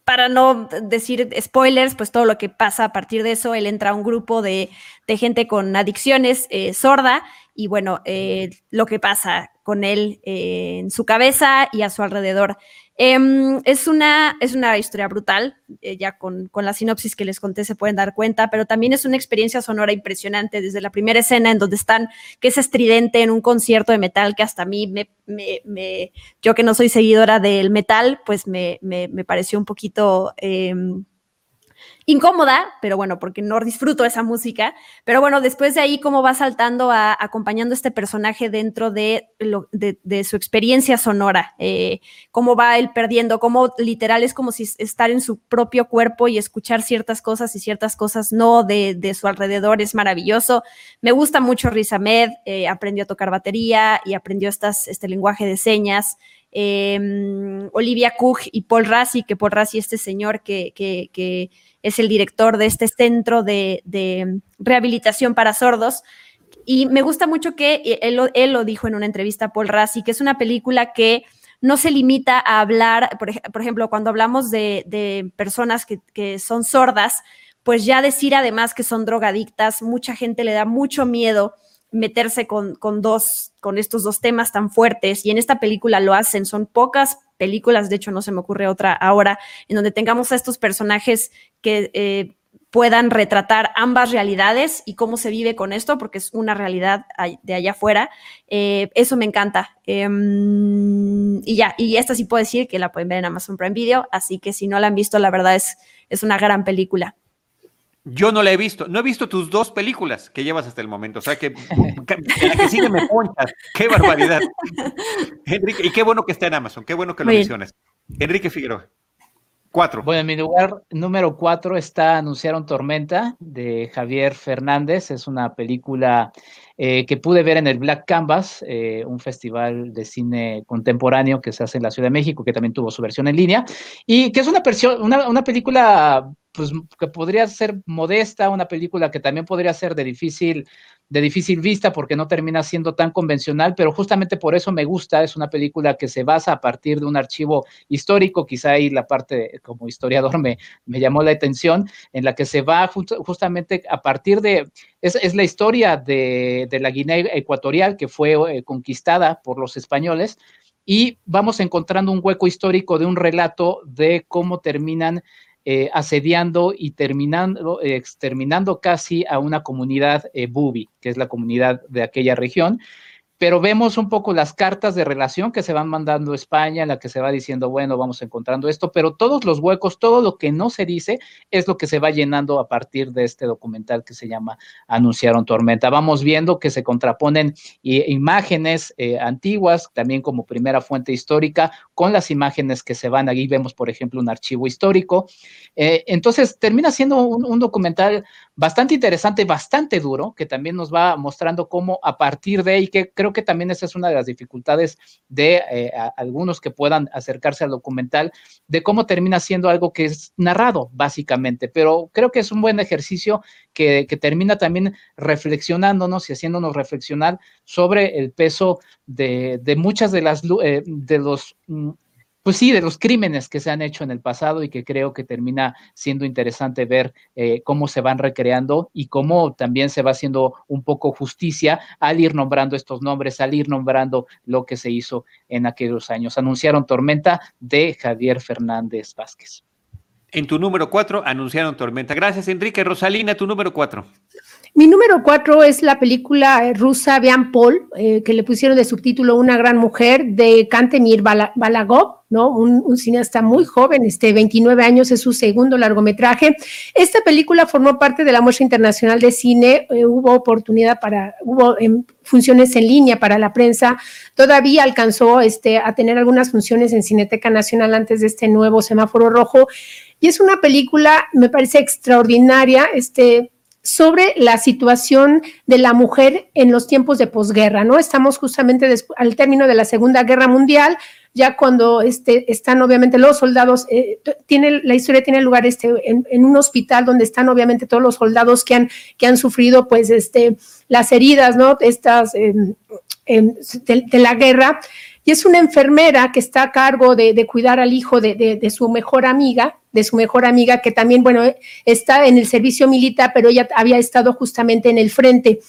para no decir spoilers, pues todo lo que pasa a partir de eso, él entra a un grupo de, gente con adicciones eh, sorda y bueno, eh, lo que pasa con él en su cabeza y a su alrededor. Em, es, una, es una historia brutal, eh, ya con, la sinopsis que les conté se pueden dar cuenta, pero también es una experiencia sonora impresionante desde la primera escena en donde están, que es estridente en un concierto de metal que hasta a mí, me, me, yo que no soy seguidora del metal, pues me, pareció un poquito... Em, incómoda, pero bueno, porque no disfruto esa música. Pero bueno, después de ahí, cómo va saltando a, acompañando este personaje dentro de, su experiencia sonora, eh, cómo va él perdiendo, cómo literal es como si estar en su propio cuerpo y escuchar ciertas cosas y ciertas cosas no de, su alrededor es maravilloso. Me gusta mucho Riz Ahmed, eh, aprendió a tocar batería y aprendió este lenguaje de señas. Em, Olivia Cook y Paul Rassi, que Paul Rassi, este señor que es el director de este centro de, rehabilitación para sordos. Y me gusta mucho que él, lo dijo en una entrevista a Paul Rassi, que es una película que no se limita a hablar, por, ejemplo, cuando hablamos de, personas que, son sordas, pues ya decir además que son drogadictas, mucha gente le da mucho miedo meterse con, con, dos, con estos dos temas tan fuertes y en esta película lo hacen. Son pocas películas, de hecho no se me ocurre otra ahora, en donde tengamos a estos personajes que eh, puedan retratar ambas realidades y cómo se vive con esto, porque es una realidad de allá afuera. Eh, eso me encanta. Em, y ya, y esta sí puedo decir que la pueden ver en Amazon Prime Video, así que si no la han visto, la verdad es, es una gran película. Yo no la he visto. No he visto tus dos películas que llevas hasta el momento. O sea, que, la que sigue me ponchas. ¡Qué barbaridad! Enrique, y qué bueno que está en Amazon. Qué bueno que lo mencionas. Enrique Figueroa. Cuatro. Bueno, en mi lugar número cuatro está Anunciaron Tormenta de Javier Fernández. Es una película eh, que pude ver en el Black Canvas, eh, un festival de cine contemporáneo que se hace en la Ciudad de México, que también tuvo su versión en línea, y que es una, una, una película pues que podría ser modesta, una película que también podría ser de difícil de difícil vista porque no termina siendo tan convencional, pero justamente por eso me gusta, es una película que se basa a partir de un archivo histórico, quizá ahí la parte como historiador me, me llamó la atención, en la que se va justamente a partir de, es, la historia de, de, la Guinea Ecuatorial que fue eh, conquistada por los españoles y vamos encontrando un hueco histórico de un relato de cómo terminan eh, asediando y terminando, exterminando casi a una comunidad eh, bubi, que es la comunidad de aquella región, pero vemos un poco las cartas de relación que se van mandando a España, en la que se va diciendo, bueno, vamos encontrando esto, pero todos los huecos, todo lo que no se dice es lo que se va llenando a partir de este documental que se llama Anunciaron Tormenta. Vamos viendo que se contraponen imágenes eh, antiguas, también como primera fuente histórica, con las imágenes que se van, ahí vemos, por ejemplo, un archivo histórico. Eh, entonces, termina siendo un documental bastante interesante, bastante duro, que también nos va mostrando cómo a partir de ahí, que creo que también esa es una de las dificultades de eh, algunos que puedan acercarse al documental, de cómo termina siendo algo que es narrado, básicamente, pero creo que es un buen ejercicio que, termina también reflexionándonos y haciéndonos reflexionar sobre el peso de, muchas de las, eh, de los mm, pues sí, de los crímenes que se han hecho en el pasado y que creo que termina siendo interesante ver eh, cómo se van recreando y cómo también se va haciendo un poco justicia al ir nombrando estos nombres, al ir nombrando lo que se hizo en aquellos años. Anunciaron Tormenta de Javier Fernández Vázquez. En tu número cuatro anunciaron Tormenta. Gracias, Enrique. Rosalina, tu número cuatro. Mi número cuatro es la película eh, rusa Bian Paul, eh, que le pusieron de subtítulo Una gran mujer, de Kantemir Balagov, ¿no? Un, cineasta muy joven, este, 29 años, es su segundo largometraje. Esta película formó parte de la muestra internacional de cine, eh, hubo oportunidad para, hubo em, funciones en línea para la prensa, todavía alcanzó este, a tener algunas funciones en Cineteca Nacional antes de este nuevo semáforo rojo. Y es una película, me parece extraordinaria, este, sobre la situación de la mujer en los tiempos de posguerra, ¿no? Estamos justamente al término de la Segunda Guerra Mundial, ya cuando este, están obviamente los soldados, eh, tiene, la historia tiene lugar este, en, un hospital donde están obviamente todos los soldados que han, que han sufrido pues este, las heridas, ¿no? Estas em, em, de, la guerra. Y es una enfermera que está a cargo de, cuidar al hijo de su mejor amiga, de su mejor amiga, que también, bueno, está en el servicio militar, pero ella había estado justamente en el frente.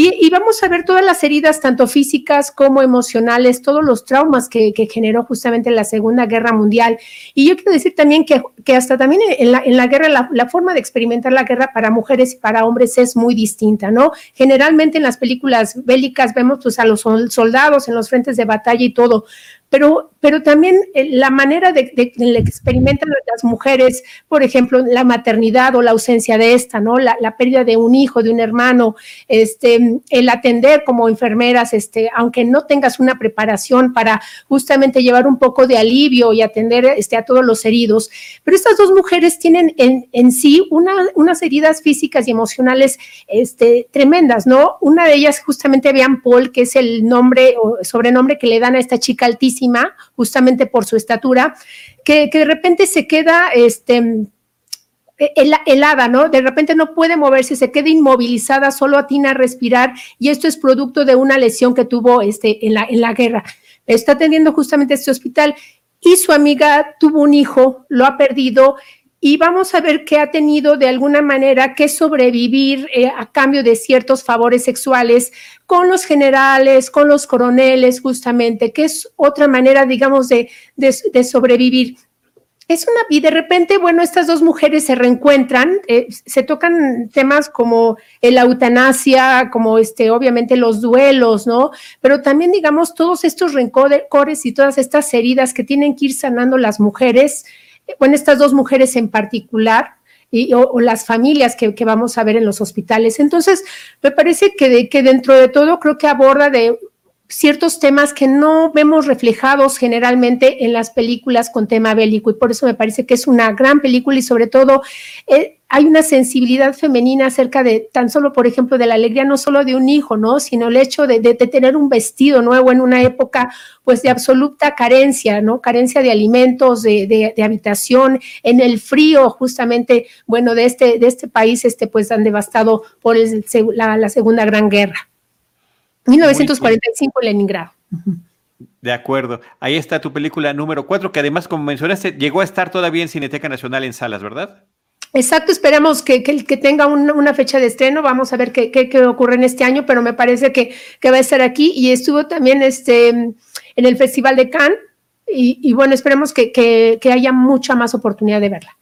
Y, vamos a ver todas las heridas, tanto físicas como emocionales, todos los traumas que, generó justamente la Segunda Guerra Mundial. Y yo quiero decir también que, que hasta también en la, en la guerra, la, la, forma de experimentar la guerra para mujeres y para hombres es muy distinta, ¿no? Generalmente en las películas bélicas vemos pues a los soldados en los frentes de batalla y todo, pero, pero también eh, la manera de, que experimentan las mujeres, por ejemplo, la maternidad o la ausencia de esta, ¿no? La, pérdida de un hijo, de un hermano, este, el atender como enfermeras, este, aunque no tengas una preparación para justamente llevar un poco de alivio y atender este, a todos los heridos. Pero estas dos mujeres tienen en, en sí una, unas heridas físicas y emocionales este, tremendas, ¿no? Una de ellas justamente Bian Paul, que es el nombre o sobrenombre que le dan a esta chica altísima justamente por su estatura, que, de repente se queda este, helada, ¿no? De repente no puede moverse, se queda inmovilizada, solo atina a respirar y esto es producto de una lesión que tuvo este, en, la, en la guerra. Está atendiendo justamente este hospital y su amiga tuvo un hijo, lo ha perdido y vamos a ver que ha tenido de alguna manera que sobrevivir eh, a cambio de ciertos favores sexuales con los generales, con los coroneles, justamente, que es otra manera, digamos, de, de, sobrevivir. Es una, y de repente, bueno, estas dos mujeres se reencuentran, eh, se tocan temas como la eutanasia, como este, obviamente los duelos, ¿no? Pero también, digamos, todos estos rencores y todas estas heridas que tienen que ir sanando las mujeres bueno, estas dos mujeres en particular, y, o, las familias que, vamos a ver en los hospitales. Entonces, me parece que, que dentro de todo creo que aborda de ciertos temas que no vemos reflejados generalmente en las películas con tema bélico y por eso me parece que es una gran película y sobre todo eh, hay una sensibilidad femenina acerca de tan solo, por ejemplo, de la alegría no solo de un hijo, ¿no? Sino el hecho de, tener un vestido nuevo en una época pues de absoluta carencia, ¿no? Carencia de alimentos, de, de, habitación, en el frío justamente, bueno, de este, de este país, este pues tan devastado por el, la Segunda Gran Guerra. 1945 en Leningrado. De acuerdo. Ahí está tu película número 4, que además, como mencionaste, llegó a estar todavía en Cineteca Nacional en salas, ¿verdad? Exacto, esperamos que, que, que tenga un, una fecha de estreno, vamos a ver qué, qué, qué, ocurre en este año, pero me parece que, que va a estar aquí y estuvo también este, en el Festival de Cannes y, y bueno, esperemos que, que haya mucha más oportunidad de verla.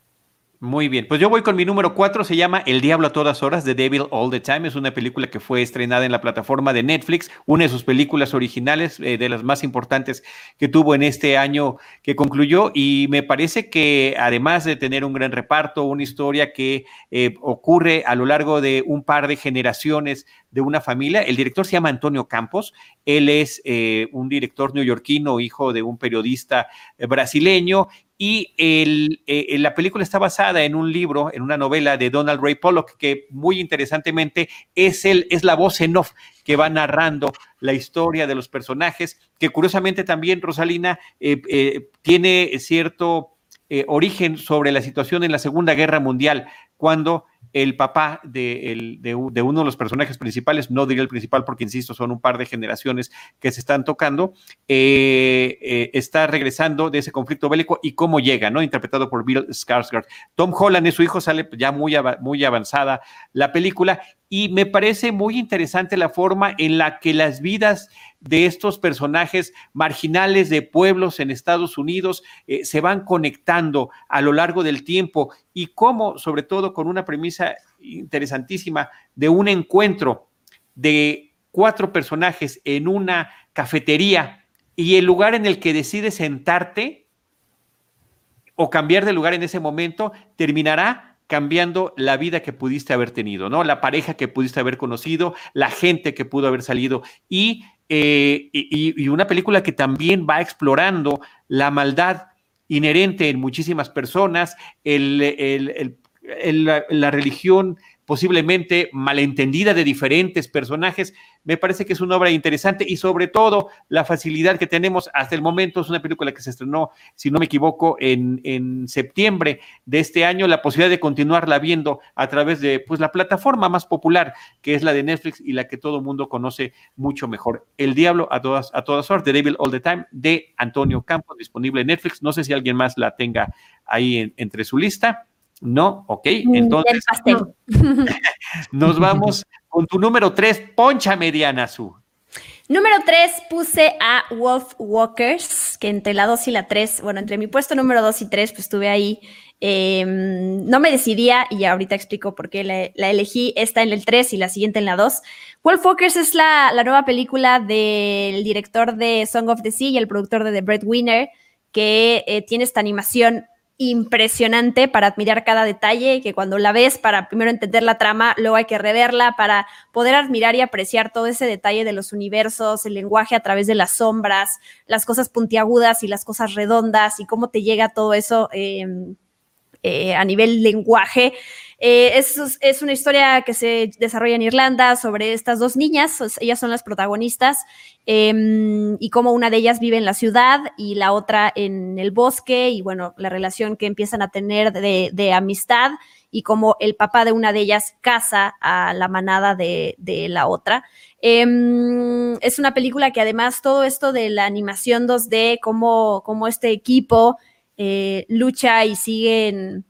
Muy bien, pues yo voy con mi número 4, se llama El Diablo a todas horas, The Devil All the Time. Es una película que fue estrenada en la plataforma de Netflix, una de sus películas originales, eh, de las más importantes que tuvo en este año que concluyó. Y me parece que además de tener un gran reparto, una historia que eh, ocurre a lo largo de un par de generaciones de una familia, el director se llama Antonio Campos. Él es eh, un director neoyorquino, hijo de un periodista eh, brasileño, y el, eh, la película está basada en un libro, en una novela de Donald Ray Pollock, que muy interesantemente es, el, es la voz en off que va narrando la historia de los personajes, que curiosamente también Rosalina tiene cierto origen sobre la situación en la Segunda Guerra Mundial, cuando el papá de, el, de, uno de los personajes principales, no diría el principal porque, insisto, son un par de generaciones que se están tocando, eh, eh, está regresando de ese conflicto bélico y cómo llega, ¿no? Interpretado por Bill Skarsgård. Tom Holland y su hijo sale ya muy, muy avanzada la película y me parece muy interesante la forma en la que las vidas de estos personajes marginales de pueblos en Estados Unidos eh, se van conectando a lo largo del tiempo y cómo, sobre todo con una premisa interesantísima de un encuentro de cuatro personajes en una cafetería y el lugar en el que decides sentarte o cambiar de lugar en ese momento terminará cambiando la vida que pudiste haber tenido, ¿no? La pareja que pudiste haber conocido, la gente que pudo haber salido y, eh, y, y una película que también va explorando la maldad inherente en muchísimas personas, el, el, el, la, religión posiblemente malentendida de diferentes personajes. Me parece que es una obra interesante y sobre todo la facilidad que tenemos hasta el momento. Es una película que se estrenó, si no me equivoco, en, en septiembre de este año, la posibilidad de continuarla viendo a través de pues, la plataforma más popular, que es la de Netflix y la que todo el mundo conoce mucho mejor. El Diablo a todas, a todas horas, The Devil All the Time, de Antonio Campos, disponible en Netflix. No sé si alguien más la tenga ahí en, entre su lista. No, ok, entonces nos vamos con tu número 3, Poncha Mediana Su. Número 3 puse a Wolf Walkers, que entre la 2 y la 3, bueno, entre mi puesto número 2 y 3, pues estuve ahí. Eh, no me decidía y ahorita explico por qué la, la, elegí. Esta en el 3 y la siguiente en la 2. Wolf Walkers es la, la nueva película del director de Song of the Sea y el productor de The Breadwinner, que eh, tiene esta animación impresionante para admirar cada detalle, que cuando la ves para primero entender la trama, luego hay que reverla para poder admirar y apreciar todo ese detalle de los universos, el lenguaje a través de las sombras, las cosas puntiagudas y las cosas redondas y cómo te llega todo eso eh, eh, a nivel lenguaje. Eh, es, es, una historia que se desarrolla en Irlanda sobre estas dos niñas, ellas son las protagonistas, eh, y cómo una de ellas vive en la ciudad y la otra en el bosque, y bueno, la relación que empiezan a tener de, amistad y cómo el papá de una de ellas casa a la manada de, la otra. Eh, es una película que además todo esto de la animación 2D, cómo, cómo este equipo eh, lucha y siguen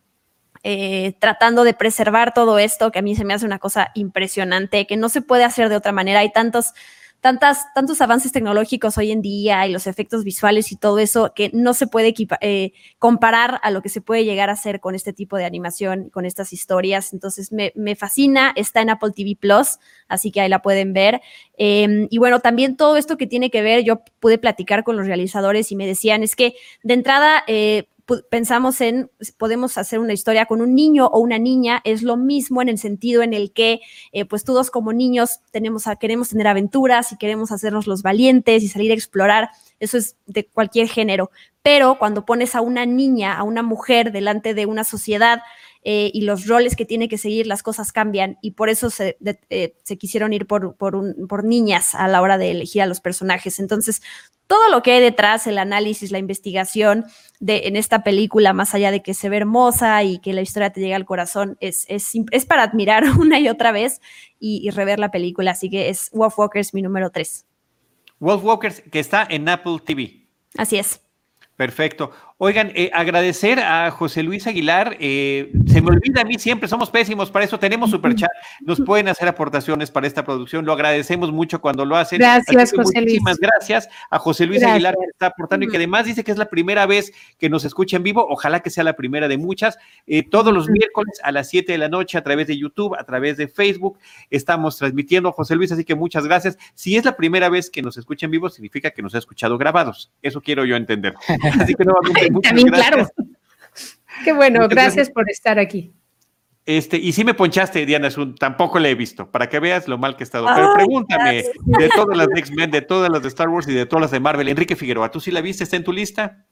eh, tratando de preservar todo esto, que a mí se me hace una cosa impresionante, que no se puede hacer de otra manera. Hay tantos, tantos avances tecnológicos hoy en día y los efectos visuales y todo eso que no se puede eh, comparar a lo que se puede llegar a hacer con este tipo de animación, con estas historias. Entonces me, fascina, está en Apple TV Plus, así que ahí la pueden ver. Eh, y bueno, también todo esto que tiene que ver, yo pude platicar con los realizadores y me decían, es que de entrada, eh, pensamos en, podemos hacer una historia con un niño o una niña, es lo mismo en el sentido en el que, eh, pues todos como niños tenemos a, queremos tener aventuras y queremos hacernos los valientes y salir a explorar, eso es de cualquier género, pero cuando pones a una niña, a una mujer delante de una sociedad, eh, y los roles que tiene que seguir, las cosas cambian y por eso se, eh, se quisieron ir por, por, niñas a la hora de elegir a los personajes. Entonces, todo lo que hay detrás, el análisis, la investigación de, en esta película, más allá de que se ve hermosa y que la historia te llega al corazón, es, es, es para admirar una y otra vez y, y, rever la película. Así que es Wolf Walkers mi número 3. Wolf Walkers, que está en Apple TV. Así es. Perfecto. Oigan, eh, agradecer a José Luis Aguilar. Eh, se me olvida a mí siempre, somos pésimos para eso. Tenemos superchat. Nos pueden hacer aportaciones para esta producción. Lo agradecemos mucho cuando lo hacen. Gracias, José Luis. Muchísimas gracias a José Luis Aguilar que está aportando y que además dice que es la primera vez que nos escucha en vivo. Ojalá que sea la primera de muchas. Eh, todos los miércoles a las 7 de la noche a través de YouTube, a través de Facebook, estamos transmitiendo. José Luis, así que muchas gracias. Si es la primera vez que nos escucha en vivo, significa que nos ha escuchado grabados. Eso quiero yo entender. Así que nuevamente también, claro. Qué bueno, gracias, por estar aquí. Este, y si me ponchaste, Diana un tampoco le he visto, para que veas lo mal que he estado. Pero pregúntame de todas las de X-Men, de todas las de Star Wars y de todas las de Marvel. Enrique Figueroa, ¿tú sí la viste? ¿Está en tu lista?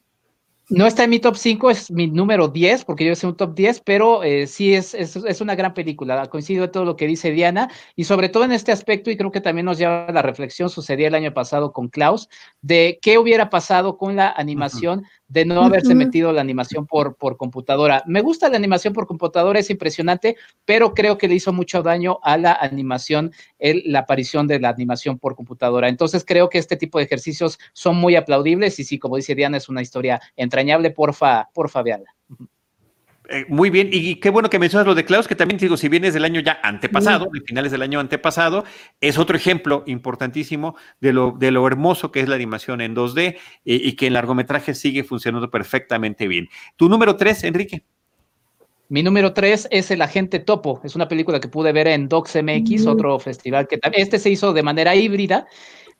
No está en mi top 5, es mi número 10, porque yo hice un top 10, pero eh, sí es, es, es, una gran película. Coincido en todo lo que dice Diana, y sobre todo en este aspecto, y creo que también nos lleva a la reflexión, sucedía el año pasado con Klaus, de qué hubiera pasado con la animación de no haberse metido la animación por, por computadora. Me gusta la animación por computadora, es impresionante, pero creo que le hizo mucho daño a la animación, el, la aparición de la animación por computadora. Entonces creo que este tipo de ejercicios son muy aplaudibles y sí, como dice Diana, es una historia entrañable, porfa, porfa, veanla. Eh, muy bien, y qué bueno que mencionas lo de Klaus, que también digo, si vienes del año ya antepasado, de finales del año antepasado, es otro ejemplo importantísimo de lo, de lo hermoso que es la animación en 2D y, que en largometraje sigue funcionando perfectamente bien. Tu número tres, Enrique. Mi número tres es El Agente Topo. Es una película que pude ver en Docs MX, otro festival que este se hizo de manera híbrida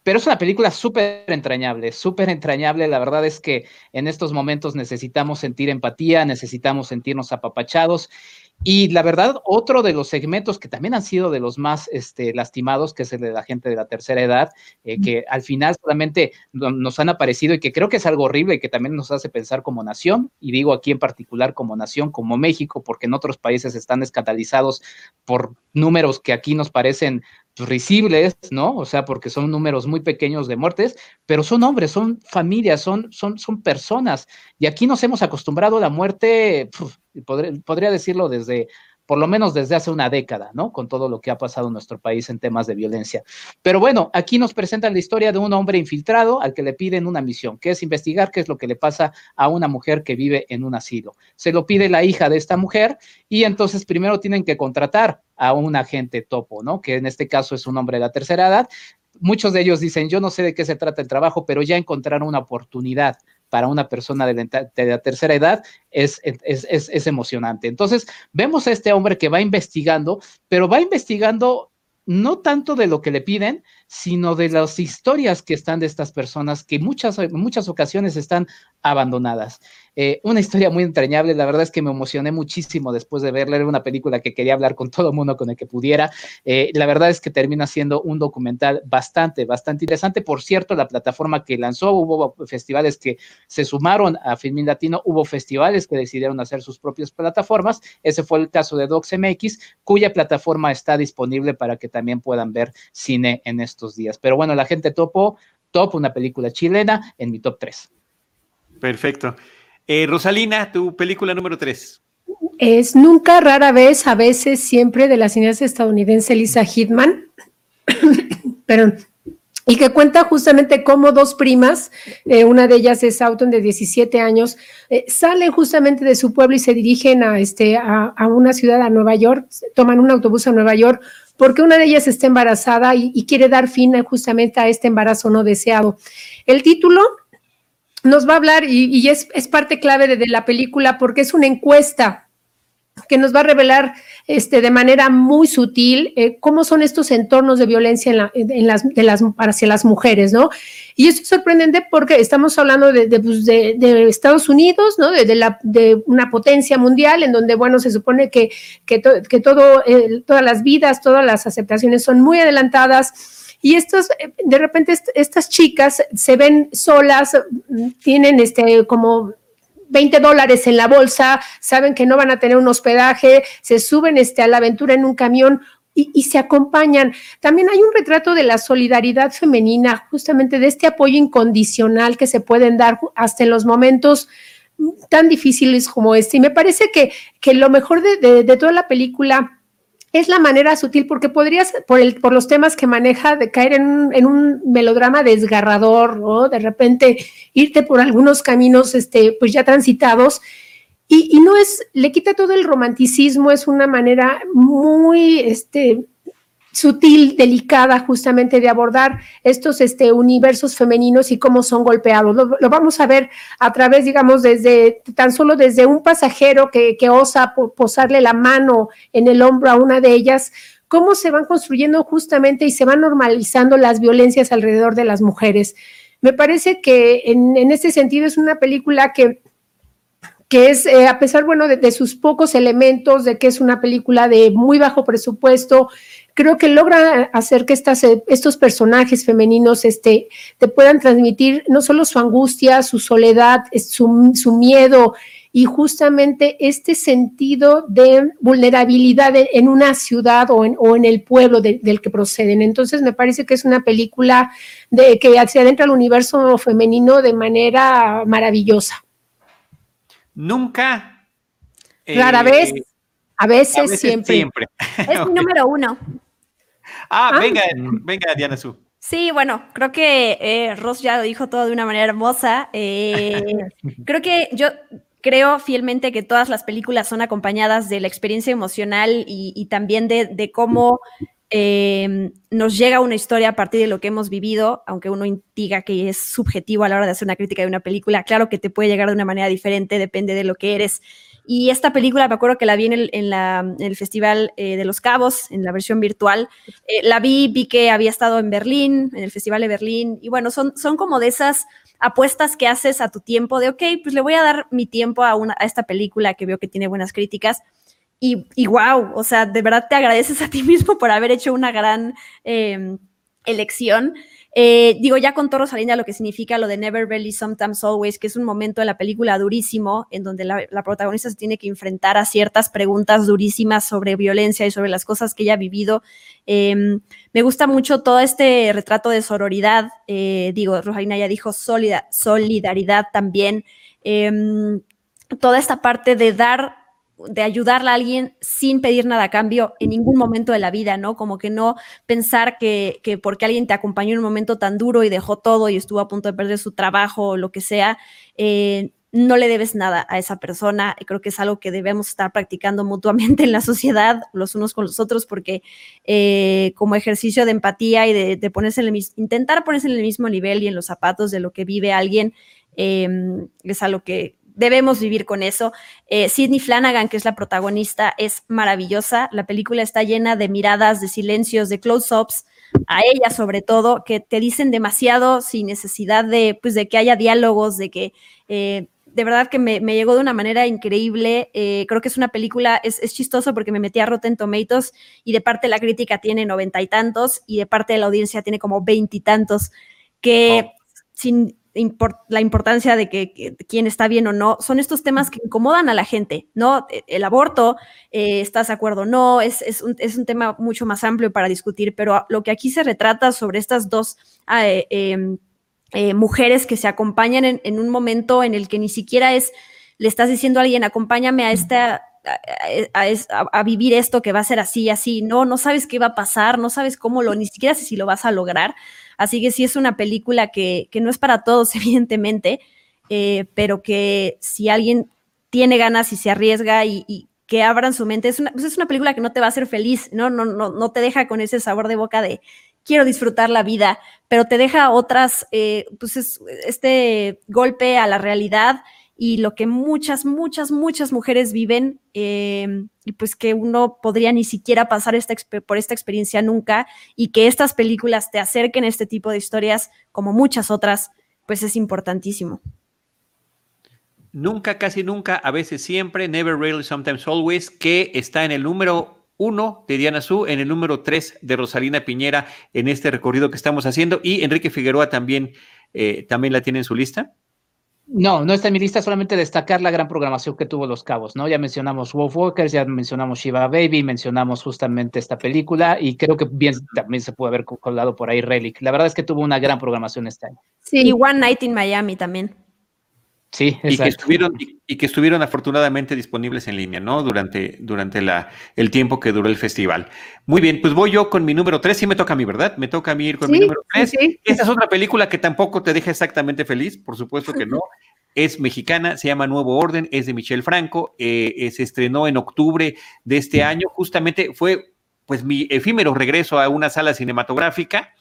pero es una película súper entrañable, súper entrañable. La verdad es que en estos momentos necesitamos sentir empatía, necesitamos sentirnos apapachados. Y la verdad, otro de los segmentos que también han sido de los más este, lastimados, que es el de la gente de la tercera edad, eh, que al final solamente nos han aparecido y que creo que es algo horrible y que también nos hace pensar como nación, y digo aquí en particular como nación, como México, porque en otros países están escatalizados por números que aquí nos parecen risibles, ¿no? O sea, porque son números muy pequeños de muertes, pero son hombres, son familias, son, son, son personas. Y aquí nos hemos acostumbrado a la muerte, podría decirlo desde por lo menos desde hace una década, ¿no? Con todo lo que ha pasado en nuestro país en temas de violencia. Pero bueno, aquí nos presentan la historia de un hombre infiltrado al que le piden una misión, que es investigar qué es lo que le pasa a una mujer que vive en un asilo. Se lo pide la hija de esta mujer y entonces primero tienen que contratar a un agente topo, ¿no? Que en este caso es un hombre de la tercera edad. Muchos de ellos dicen, yo no sé de qué se trata el trabajo, pero ya encontraron una oportunidad para una persona de la, tercera edad es, es, es, emocionante. Entonces, vemos a este hombre que va investigando, pero va investigando no tanto de lo que le piden, sino de las historias que están de estas personas que muchas, muchas ocasiones están abandonadas. Eh, una historia muy entrañable, la verdad es que me emocioné muchísimo después de verla, era una película que quería hablar con todo el mundo con el que pudiera. Eh, la verdad es que termina siendo un documental bastante, bastante interesante. Por cierto, la plataforma que lanzó, hubo festivales que se sumaron a Filmin Latino, hubo festivales que decidieron hacer sus propias plataformas. Ese fue el caso de DocsMX, cuya plataforma está disponible para que también puedan ver cine en estos días. Pero bueno, la gente topo, top, una película chilena en mi top 3. Perfecto. Eh, Rosalina, tu película número 3. Es nunca, rara vez, a veces, siempre de la cineasta estadounidense Lisa Hitman. Pero y que cuenta justamente cómo dos primas, eh, una de ellas es Autumn de 17 años, eh, salen justamente de su pueblo y se dirigen a, este, a, una ciudad, a Nueva York, toman un autobús a Nueva York, porque una de ellas está embarazada y, quiere dar fin justamente a este embarazo no deseado. El título nos va a hablar y, es, parte clave de, la película porque es una encuesta que nos va a revelar este, de manera muy sutil eh, cómo son estos entornos de violencia en la, en las, de las, hacia las mujeres, ¿no? Y esto es sorprendente porque estamos hablando de, de, pues, de Estados Unidos, ¿no? De, la, de, una potencia mundial en donde, bueno, se supone que, que, que todo, todas las vidas, todas las aceptaciones son muy adelantadas. Y estos, eh, de repente, est estas chicas se ven solas, tienen este como 20 dólares en la bolsa, saben que no van a tener un hospedaje, se suben este, a la aventura en un camión y, se acompañan. También hay un retrato de la solidaridad femenina, justamente de este apoyo incondicional que se pueden dar hasta en los momentos tan difíciles como este. Y me parece que, que lo mejor de, de toda la película es la manera sutil, porque podrías, por, el, por los temas que maneja, de caer en un, melodrama desgarrador, ¿no? De repente irte por algunos caminos, este, pues ya transitados, y, y, no es, le quita todo el romanticismo, es una manera muy, este, sutil, delicada justamente de abordar estos este, universos femeninos y cómo son golpeados. Lo, vamos a ver a través, digamos, desde tan solo desde un pasajero que, que osa posarle la mano en el hombro a una de ellas, cómo se van construyendo justamente y se van normalizando las violencias alrededor de las mujeres. Me parece que en, en este sentido es una película que que es, eh, a pesar, bueno, de, sus pocos elementos, de que es una película de muy bajo presupuesto, creo que logra hacer que estas, eh, estos personajes femeninos este, te puedan transmitir no solo su angustia, su soledad, su, su miedo y justamente este sentido de vulnerabilidad en una ciudad o en, o en el pueblo de, del que proceden. Entonces me parece que es una película de, que se adentra al universo femenino de manera maravillosa. Nunca. Rara eh, vez. A veces, a veces siempre. siempre. Es mi número uno. Ah, ah, venga, venga, Diana Su. Sí, bueno, creo que eh, Ross ya lo dijo todo de una manera hermosa. Eh, creo que yo creo fielmente que todas las películas son acompañadas de la experiencia emocional y, y también de, de cómo eh, nos llega una historia a partir de lo que hemos vivido, aunque uno diga que es subjetivo a la hora de hacer una crítica de una película, claro que te puede llegar de una manera diferente, depende de lo que eres. Y esta película, me acuerdo que la vi en el, en la, en el Festival eh, de los Cabos, en la versión virtual. Eh, la vi, vi que había estado en Berlín, en el Festival de Berlín. Y bueno, son, son como de esas apuestas que haces a tu tiempo de, ok, pues le voy a dar mi tiempo a, una, a esta película que veo que tiene buenas críticas. Y, y wow, o sea, de verdad te agradeces a ti mismo por haber hecho una gran eh, elección. Eh, digo, ya contó Rosalinda lo que significa lo de Never Really, Sometimes Always, que es un momento de la película durísimo, en donde la, la, protagonista se tiene que enfrentar a ciertas preguntas durísimas sobre violencia y sobre las cosas que ella ha vivido. Eh, me gusta mucho todo este retrato de sororidad. Eh, digo, Rosalinda ya dijo solida, solidaridad también. Em, toda esta parte de dar de ayudarle a alguien sin pedir nada a cambio en ningún momento de la vida, ¿no? Como que no pensar que, que, porque alguien te acompañó en un momento tan duro y dejó todo y estuvo a punto de perder su trabajo o lo que sea, eh, no le debes nada a esa persona. Creo que es algo que debemos estar practicando mutuamente en la sociedad, los unos con los otros, porque eh, como ejercicio de empatía y de, de ponerse en el, intentar ponerse en el mismo nivel y en los zapatos de lo que vive alguien, eh, es algo que debemos vivir con eso. Eh, Sidney Flanagan, que es la protagonista, es maravillosa. La película está llena de miradas, de silencios, de close-ups, a ella sobre todo, que te dicen demasiado sin necesidad de, pues, de que haya diálogos, de que... Eh, de verdad que me, me, llegó de una manera increíble. Eh, creo que es una película, es, es, chistoso porque me metí a Rotten Tomatoes y de parte de la crítica tiene noventa y tantos y de parte de la audiencia tiene como veintitantos, que oh. sin la importancia de que, quién está bien o no, son estos temas que incomodan a la gente, ¿no? E, El aborto, eh, ¿estás de acuerdo o no? Es, es, un, es, un, tema mucho más amplio para discutir, pero lo que aquí se retrata sobre estas dos eh, eh, eh, mujeres que se acompañan en, un momento en el que ni siquiera es, le estás diciendo a alguien, acompáñame a esta... A, a, a, vivir esto que va a ser así y así. No, no sabes qué va a pasar, no sabes cómo lo, ni siquiera sé si lo vas a lograr. Así que sí es una película que, que no es para todos, evidentemente, eh, pero que si alguien tiene ganas y se arriesga y, que abran su mente, es una, pues es una, película que no te va a hacer feliz, ¿no? No, no, no te deja con ese sabor de boca de quiero disfrutar la vida, pero te deja otras, eh, pues es, este golpe a la realidad y lo que muchas, muchas, muchas mujeres viven em, y pues que uno podría ni siquiera pasar esta por esta experiencia nunca y que estas películas te acerquen a este tipo de historias como muchas otras, pues es importantísimo. Nunca, casi nunca, a veces siempre, Never Really, Sometimes Always, que está en el número uno de Diana Su, en el número tres de Rosalina Piñera en este recorrido que estamos haciendo y Enrique Figueroa también, eh, también la tiene en su lista. No, no está en mi lista, solamente destacar la gran programación que tuvo Los Cabos, ¿no? Ya mencionamos Wolf Walkers, ya mencionamos Shiva Baby, mencionamos justamente esta película y creo que bien también se puede haber colado por ahí Relic. La verdad es que tuvo una gran programación este año. Sí, y One Night in Miami también. Sí, y que, estuvieron, y, que estuvieron afortunadamente disponibles en línea, ¿no? Durante, durante la, el tiempo que duró el festival. Muy bien, pues voy yo con mi número tres. Sí me toca a mí, ¿verdad? Me toca a mí ir con mi número tres. Esta es otra película que tampoco te deja exactamente feliz, por supuesto que no. Es mexicana, se llama Nuevo Orden, es de Michelle Franco, eh, eh, se estrenó en octubre de este año, justamente fue pues mi efímero regreso a una sala cinematográfica,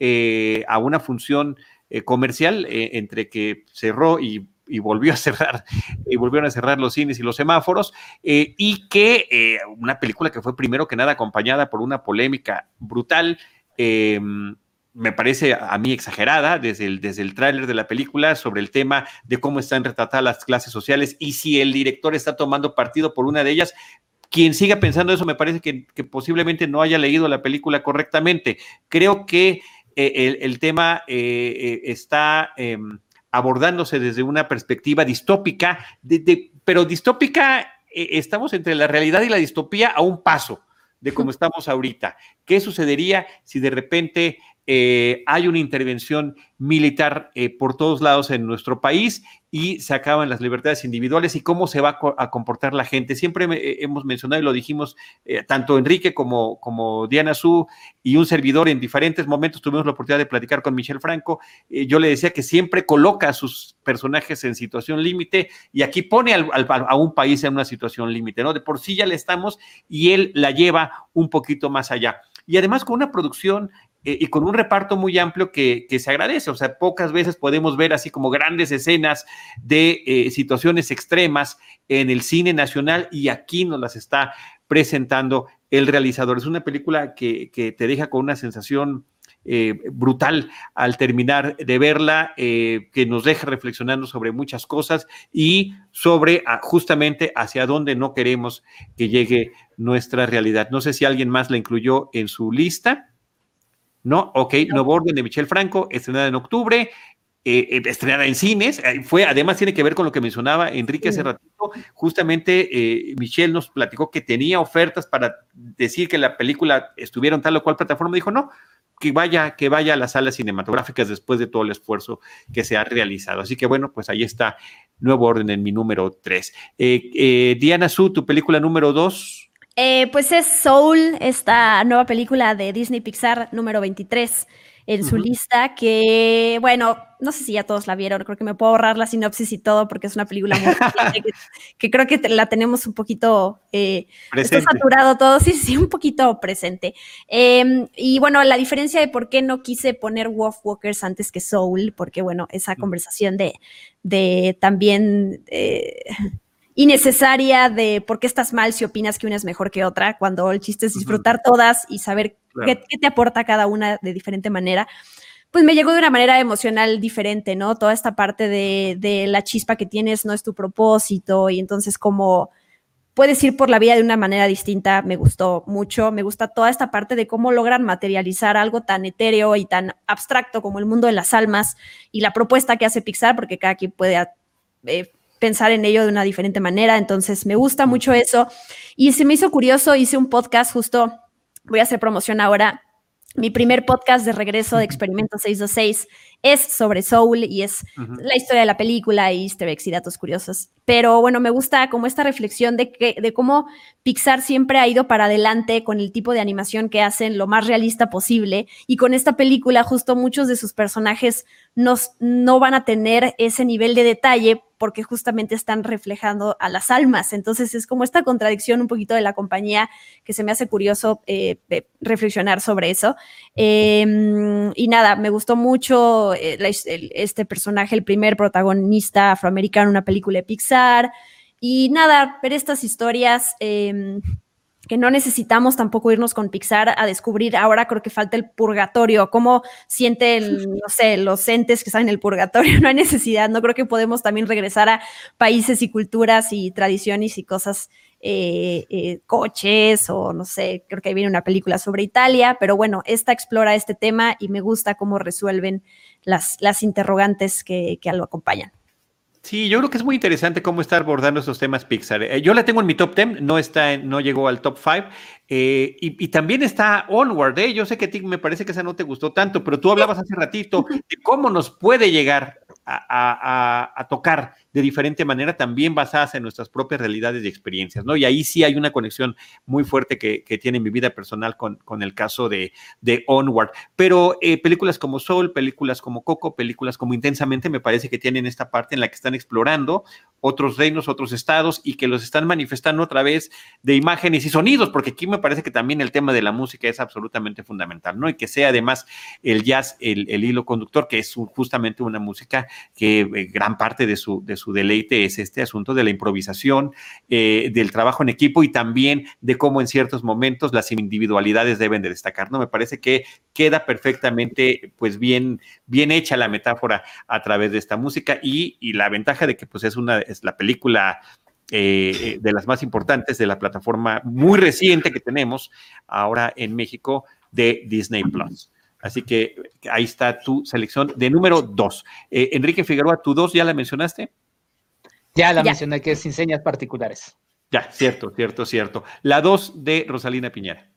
eh, a una función comercial, entre que cerró y y volvió a cerrar, y volvieron a cerrar los cines y los semáforos, eh, y que eh, una película que fue primero que nada acompañada por una polémica brutal, em, me parece a mí exagerada desde el, desde el tráiler de la película sobre el tema de cómo están retratadas las clases sociales y si el director está tomando partido por una de ellas, quien siga pensando eso me parece que, posiblemente no haya leído la película correctamente. Creo que eh, el, tema está em, abordándose desde una perspectiva distópica, pero distópica, eh, estamos entre la realidad y la distopía a un paso de cómo estamos ahorita. ¿Qué sucedería si de repente eh, hay una intervención militar eh, por todos lados en nuestro país y se acaban las libertades individuales y cómo se va a comportar la gente. Siempre eh, hemos mencionado y lo dijimos tanto Enrique como, Diana Su y un servidor en diferentes momentos tuvimos la oportunidad de platicar con Michelle Franco. yo le decía que siempre coloca a sus personajes en situación límite y aquí pone a un país en una situación límite, ¿no? De por sí ya le estamos y él la lleva un poquito más allá y además con una producción eh, y con un reparto muy amplio que, se agradece. O sea, pocas veces podemos ver así como grandes escenas de eh, situaciones extremas en el cine nacional y aquí nos las está presentando el realizador. Es una película que, te deja con una sensación eh, brutal al terminar de verla, que nos deja reflexionando sobre muchas cosas y sobre ah, justamente hacia dónde no queremos que llegue nuestra realidad. No sé si alguien más la incluyó en su lista. ¿no? Ok, Nuevo Orden de Michelle Franco, estrenada en octubre, eh, eh, estrenada en cines, eh, fue, además tiene que ver con lo que mencionaba Enrique hace ratito, justamente Michelle nos platicó que tenía ofertas para decir que la película estuviera en tal o cual plataforma, dijo no, que vaya, que vaya a las salas cinematográficas después de todo el esfuerzo que se ha realizado. Así que bueno, pues ahí está Nuevo Orden en mi número 3. Diana Su, tu película número 2. Eh, pues es Soul, esta nueva película de Disney Pixar número 23 en su lista, que bueno, no sé si ya todos la vieron, creo que me puedo ahorrar la sinopsis y todo porque es una película muy que, creo que la tenemos un poquito, eh, saturado todo, sí, sí, un poquito presente. Em, y bueno, la diferencia de por qué no quise poner Wolf Walkers antes que Soul, porque bueno, esa conversación de, de también... Eh, innecesaria de por qué estás mal si opinas que una es mejor que otra, cuando el chiste es disfrutar todas y saber qué, te aporta cada una de diferente manera, pues me llegó de una manera emocional diferente, ¿no? Toda esta parte de, de la chispa que tienes no es tu propósito y entonces como puedes ir por la vida de una manera distinta, me gustó mucho, me gusta toda esta parte de cómo logran materializar algo tan etéreo y tan abstracto como el mundo de las almas y la propuesta que hace Pixar, porque cada quien puede... Eh, pensar en ello de una diferente manera. Entonces, me gusta mucho eso. Y se me hizo curioso, hice un podcast justo, voy a hacer promoción ahora. Mi primer podcast de regreso de Experimento 626 es sobre Soul y es la historia de la película y easter eggs y datos curiosos. Pero bueno, me gusta como esta reflexión de, que, de cómo Pixar siempre ha ido para adelante con el tipo de animación que hacen lo más realista posible y con esta película justo muchos de sus personajes no van a tener ese nivel de detalle porque justamente están reflejando a las almas. Entonces es como esta contradicción un poquito de la compañía que se me hace curioso eh, reflexionar sobre eso. Em, y nada, me gustó mucho eh, este personaje el primer protagonista afroamericano en una película de Pixar. Y nada, ver estas historias em, que no necesitamos tampoco irnos con Pixar a descubrir. Ahora creo que falta el purgatorio, cómo sienten, no sé, los entes que están en el purgatorio. No hay necesidad. No creo que podemos también regresar a países y culturas y tradiciones y cosas, eh, eh, coches o no sé, creo que viene una película sobre Italia, pero bueno, esta explora este tema y me gusta cómo resuelven las, las interrogantes que, que lo acompañan. Sí, yo creo que es muy interesante cómo está abordando estos temas Pixar. Eh, yo la tengo en mi top 10, no está, no llegó al top 5. Eh, y, también está Onward. Yo sé que a ti me parece que esa no te gustó tanto, pero tú hablabas hace ratito de cómo nos puede llegar a, tocar de diferente manera, también basadas en nuestras propias realidades y experiencias, ¿no? Y ahí sí hay una conexión muy fuerte que, tiene mi vida personal con, con el caso de, de Onward. Pero eh, películas como Soul, películas como Coco, películas como Intensamente, me parece que tienen esta parte en la que están explorando otros reinos, otros estados y que los están manifestando a través de imágenes y sonidos, porque aquí me parece que también el tema de la música es absolutamente fundamental, ¿no? Y que sea además el jazz el, el hilo conductor, que es justamente una música que eh, gran parte de su deleite es este asunto de la improvisación, eh, del trabajo en equipo y también de cómo en ciertos momentos las individualidades deben de destacar, ¿no? Me parece que queda perfectamente, pues bien, bien hecha la metáfora a través de esta música y, la ventaja de que pues es una, es la película eh, de las más importantes de la plataforma muy reciente que tenemos ahora en México de Disney Plus. Así que ahí está tu selección de número dos. Eh, Enrique Figueroa, ¿tu dos ya la mencionaste? Ya la mencioné, que es sin señas particulares. Ya, cierto, cierto, cierto. La dos de Rosalina Piñera.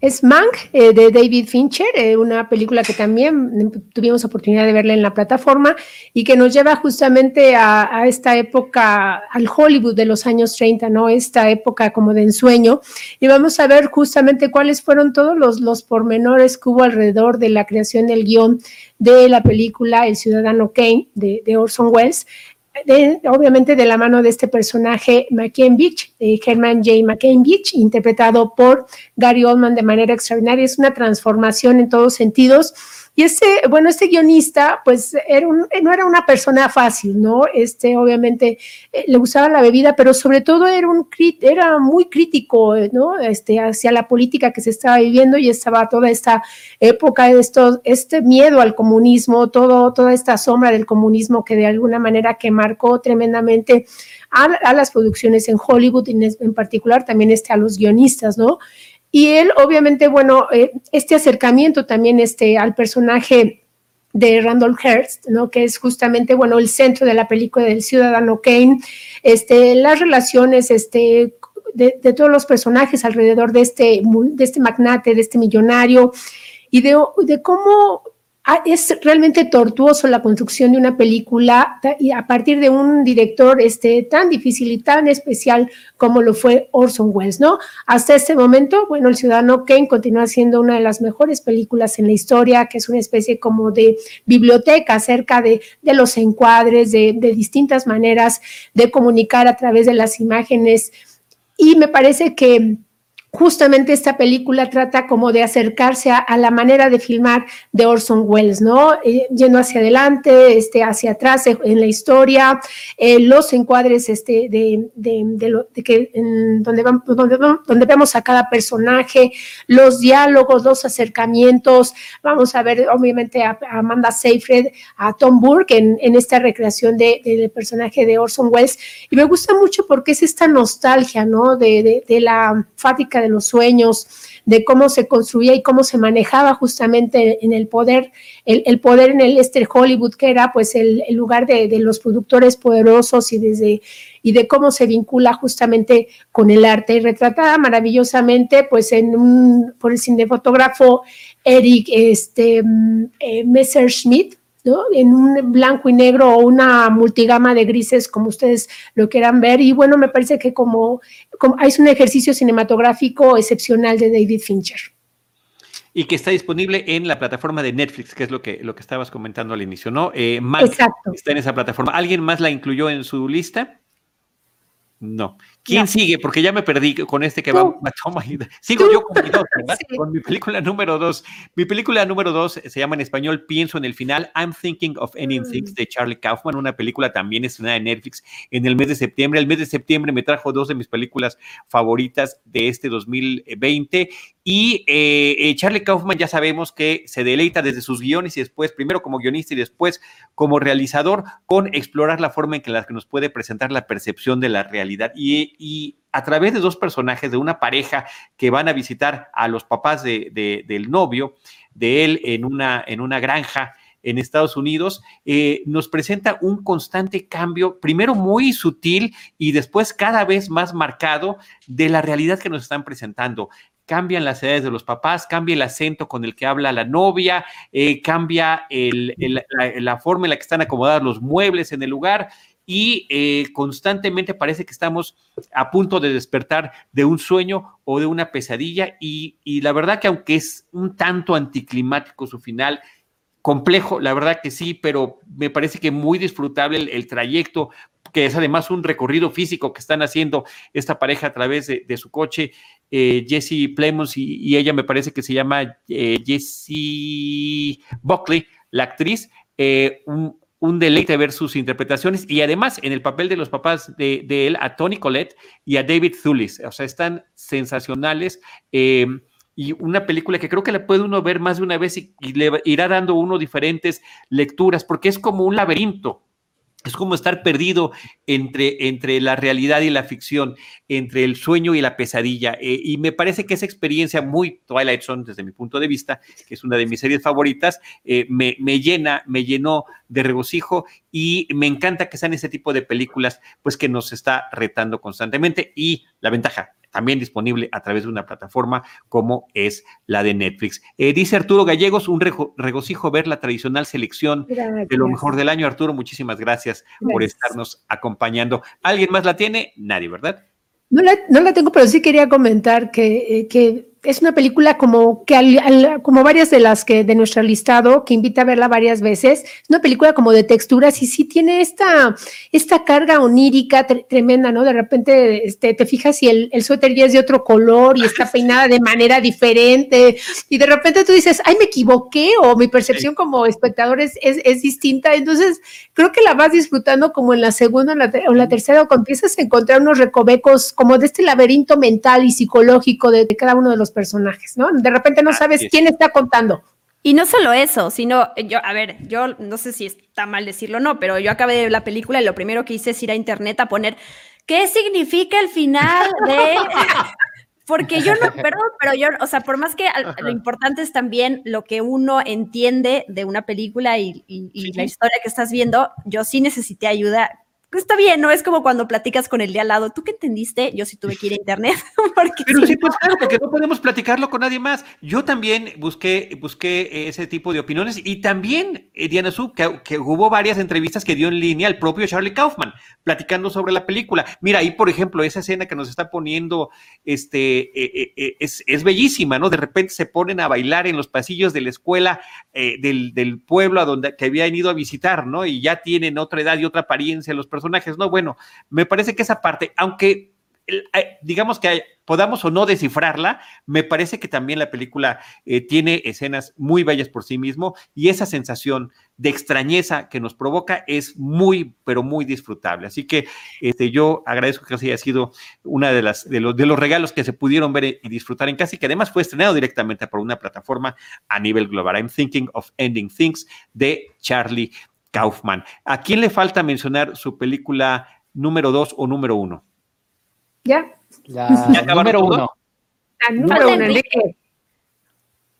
Es Mank eh, de David Fincher, eh, una película que también tuvimos oportunidad de verla en la plataforma y que nos lleva justamente a, esta época, al Hollywood de los años 30, ¿no? Esta época como de ensueño. Y vamos a ver justamente cuáles fueron todos los, los pormenores que hubo alrededor de la creación del guion de la película El Ciudadano Kane de, de Orson Welles obviamente de la mano de este personaje McCain Beach, Herman J. McCain Beach, interpretado por Gary Oldman de manera extraordinaria. Es una transformación en todos sentidos y este, bueno, este guionista, pues era no era una persona fácil, ¿no? Este, obviamente, eh, le gustaba la bebida, pero sobre todo era, un, era muy crítico, ¿no? Este, hacia la política que se estaba viviendo y estaba toda esta época esto, este miedo al comunismo, todo, toda esta sombra del comunismo que de alguna manera que marcó tremendamente a, las producciones en Hollywood, en, en particular también este, a los guionistas, ¿no? Y él, obviamente, bueno, eh, este acercamiento también este, al personaje de Randall Hearst, ¿no? que es justamente, bueno, el centro de la película del ciudadano Kane, este, las relaciones este, de, todos los personajes alrededor de este, de este magnate, de este millonario, y de, de cómo es realmente tortuoso la construcción de una película y a partir de un director este, tan difícil y tan especial como lo fue Orson Welles, ¿no? Hasta este momento, bueno, El Ciudadano Kane continúa siendo una de las mejores películas en la historia, que es una especie como de biblioteca acerca de, de los encuadres, de, de distintas maneras de comunicar a través de las imágenes. Y me parece que justamente esta película trata como de acercarse a, la manera de filmar de Orson Welles, ¿no? Eh, yendo hacia adelante, este, hacia atrás en la historia, eh, los encuadres este, de, de, que, donde, donde, donde, vemos a cada personaje, los diálogos, los acercamientos, vamos a ver obviamente a, Amanda Seyfried, a Tom Burke en, en esta recreación del personaje de Orson Welles, y me gusta mucho porque es esta nostalgia, ¿no? De, la fábrica de los sueños, de cómo se construía y cómo se manejaba justamente en el poder, el, poder en el este Hollywood, que era pues el, lugar de, los productores poderosos y desde y de cómo se vincula justamente con el arte. Y retratada maravillosamente pues en un por el cinefotógrafo Eric este mm, eh, Messerschmidt en un blanco y negro o una multigama de grises, como ustedes lo quieran ver. Y bueno, me parece que como, como es un ejercicio cinematográfico excepcional de David Fincher. Y que está disponible en la plataforma de Netflix, que es lo que, lo que estabas comentando al inicio, ¿no? Eh, Exacto. está en esa plataforma. ¿Alguien más la incluyó en su lista? No. ¿Quién sigue? Porque ya me perdí con este que va a tomar. Sigo yo con mi dos, ¿verdad? Con mi película número dos. Mi película número dos se llama en español Pienso en el final, I'm Thinking of Ending mm. Things de Charlie Kaufman, una película también estrenada en Netflix en el mes de septiembre. El mes de septiembre me trajo dos de mis películas favoritas de este 2020 y eh, eh, Charlie Kaufman ya sabemos que se deleita desde sus guiones y después, primero como guionista y después como realizador, con explorar la forma en que, la que nos puede presentar la percepción de la realidad. Y, y, a través de dos personajes, de una pareja que van a visitar a los papás de, del novio, de él en una, en una granja en Estados Unidos, eh, nos presenta un constante cambio, primero muy sutil y después cada vez más marcado de la realidad que nos están presentando. Cambian las edades de los papás, cambia el acento con el que habla la novia, eh, cambia la, forma en la que están acomodados los muebles en el lugar y eh, constantemente parece que estamos a punto de despertar de un sueño o de una pesadilla y, la verdad que aunque es un tanto anticlimático su final, complejo, la verdad que sí, pero me parece que muy disfrutable el trayecto que es además un recorrido físico que están haciendo esta pareja a través de, su coche, eh, Jesse Plemons y, ella me parece que se llama eh, Jessie Buckley, la actriz, eh, un, deleite ver sus interpretaciones y además en el papel de los papás de, él, a Tony Collette y a David Thulis, o sea, están sensacionales. y una película que creo que la puede uno ver más de una vez y, y le irá dando uno diferentes lecturas, porque es como un laberinto es como estar perdido entre, entre la realidad y la ficción, entre el sueño y la pesadilla. Eh, y me parece que esa experiencia muy Twilight Zone, desde mi punto de vista, que es una de mis series favoritas, eh, me, me, llena, me llenó de regocijo y me encanta que sean ese tipo de películas, pues que nos está retando constantemente. Y la ventaja, también disponible a través de una plataforma como es la de Netflix. Eh, dice Arturo Gallegos, un regocijo ver la tradicional selección de lo mejor del año. Arturo, muchísimas gracias, por estarnos acompañando. ¿Alguien más la tiene? Nadie, ¿verdad? No la, no la tengo, pero sí quería comentar que, eh, que es una película como que como varias de las que de nuestro listado que invita a verla varias veces. Es una película como de texturas y sí tiene esta esta carga onírica tremenda no de repente este, te fijas y el, el, suéter ya es de otro color y está peinada de manera diferente y de repente tú dices ay me equivoqué o mi percepción como espectador es, es, distinta. Entonces creo que la vas disfrutando como en la segunda o la, o la tercera o cuando empiezas a encontrar unos recovecos como de este laberinto mental y psicológico de cada uno de los personajes, ¿no? De repente no sabes quién está contando. Y no solo eso, sino yo, a ver, yo no sé si está mal decirlo o no, pero yo acabé de ver la película y lo primero que hice es ir a internet a poner qué significa el final de. Porque yo no, perdón, pero yo, o sea, por más que lo importante es también lo que uno entiende de una película y, y la historia que estás viendo, yo sí necesité ayuda está bien, ¿no? Es como cuando platicas con el de al lado. ¿Tú qué entendiste? Yo sí tuve que ir a internet. Pero sí, pues claro, porque no podemos platicarlo con nadie más. Yo también busqué, busqué ese tipo de opiniones y también, eh, Diana Su, que, hubo varias entrevistas que dio en línea el propio Charlie Kaufman, platicando sobre la película. Mira, ahí, por ejemplo, esa escena que nos está poniendo, este, eh, eh, es, es, bellísima, ¿no? De repente se ponen a bailar en los pasillos de la escuela del, del, pueblo a donde que habían ido a visitar, ¿no? Y ya tienen otra edad y otra apariencia los personajes personajes. No, bueno, me parece que esa parte, aunque eh, digamos que podamos o no descifrarla, me parece que también la película eh, tiene escenas muy bellas por sí mismo y esa sensación de extrañeza que nos provoca es muy, pero muy disfrutable. Así que este, yo agradezco que haya sido una de las de los, de los regalos que se pudieron ver y disfrutar en casa y que además fue estrenado directamente por una plataforma a nivel global. I'm thinking of ending things de Charlie Kaufman. ¿A quién le falta mencionar su película número dos o número uno? Ya. La número uno. La número uno, Enrique.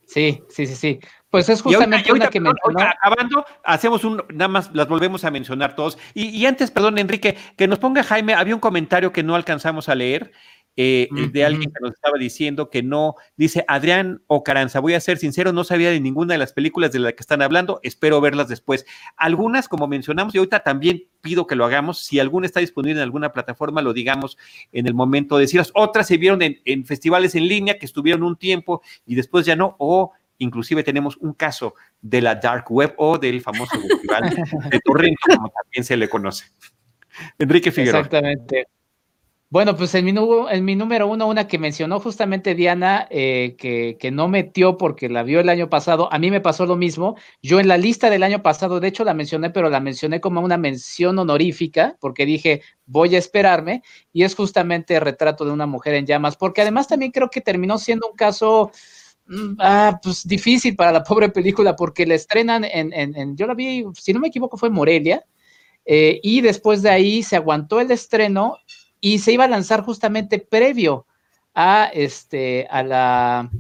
Sí, sí, sí, sí. Pues es justamente una que mencionó. Acabando, hacemos un, nada más las volvemos a mencionar todos. Y, y, antes, perdón, Enrique, que nos ponga Jaime, había un comentario que no alcanzamos a leer eh, de alguien que nos estaba diciendo que no, dice Adrián Ocaranza, voy a ser sincero, no sabía de ninguna de las películas de las que están hablando, espero verlas después. Algunas, como mencionamos, y ahorita también pido que lo hagamos, si alguna está disponible en alguna plataforma, lo digamos en el momento de decirlas. Otras se vieron en, festivales en línea que estuvieron un tiempo y después ya no, o inclusive tenemos un caso de la dark web o del famoso festival de Torrento, como también se le conoce. Enrique Figueroa. Exactamente. Bueno, pues en mi, en mi número uno, una que mencionó justamente Diana, eh, que, no metió porque la vio el año pasado, a mí me pasó lo mismo. Yo en la lista del año pasado, de hecho la mencioné, pero la mencioné como una mención honorífica, porque dije, voy a esperarme, y es justamente el retrato de una mujer en llamas, porque además también creo que terminó siendo un caso... Mm, ah, pues difícil para la pobre película porque la estrenan en, en, en yo la vi, si no me equivoco, fue Morelia, eh, y después de ahí se aguantó el estreno y se iba a lanzar justamente previo a, este, a, la,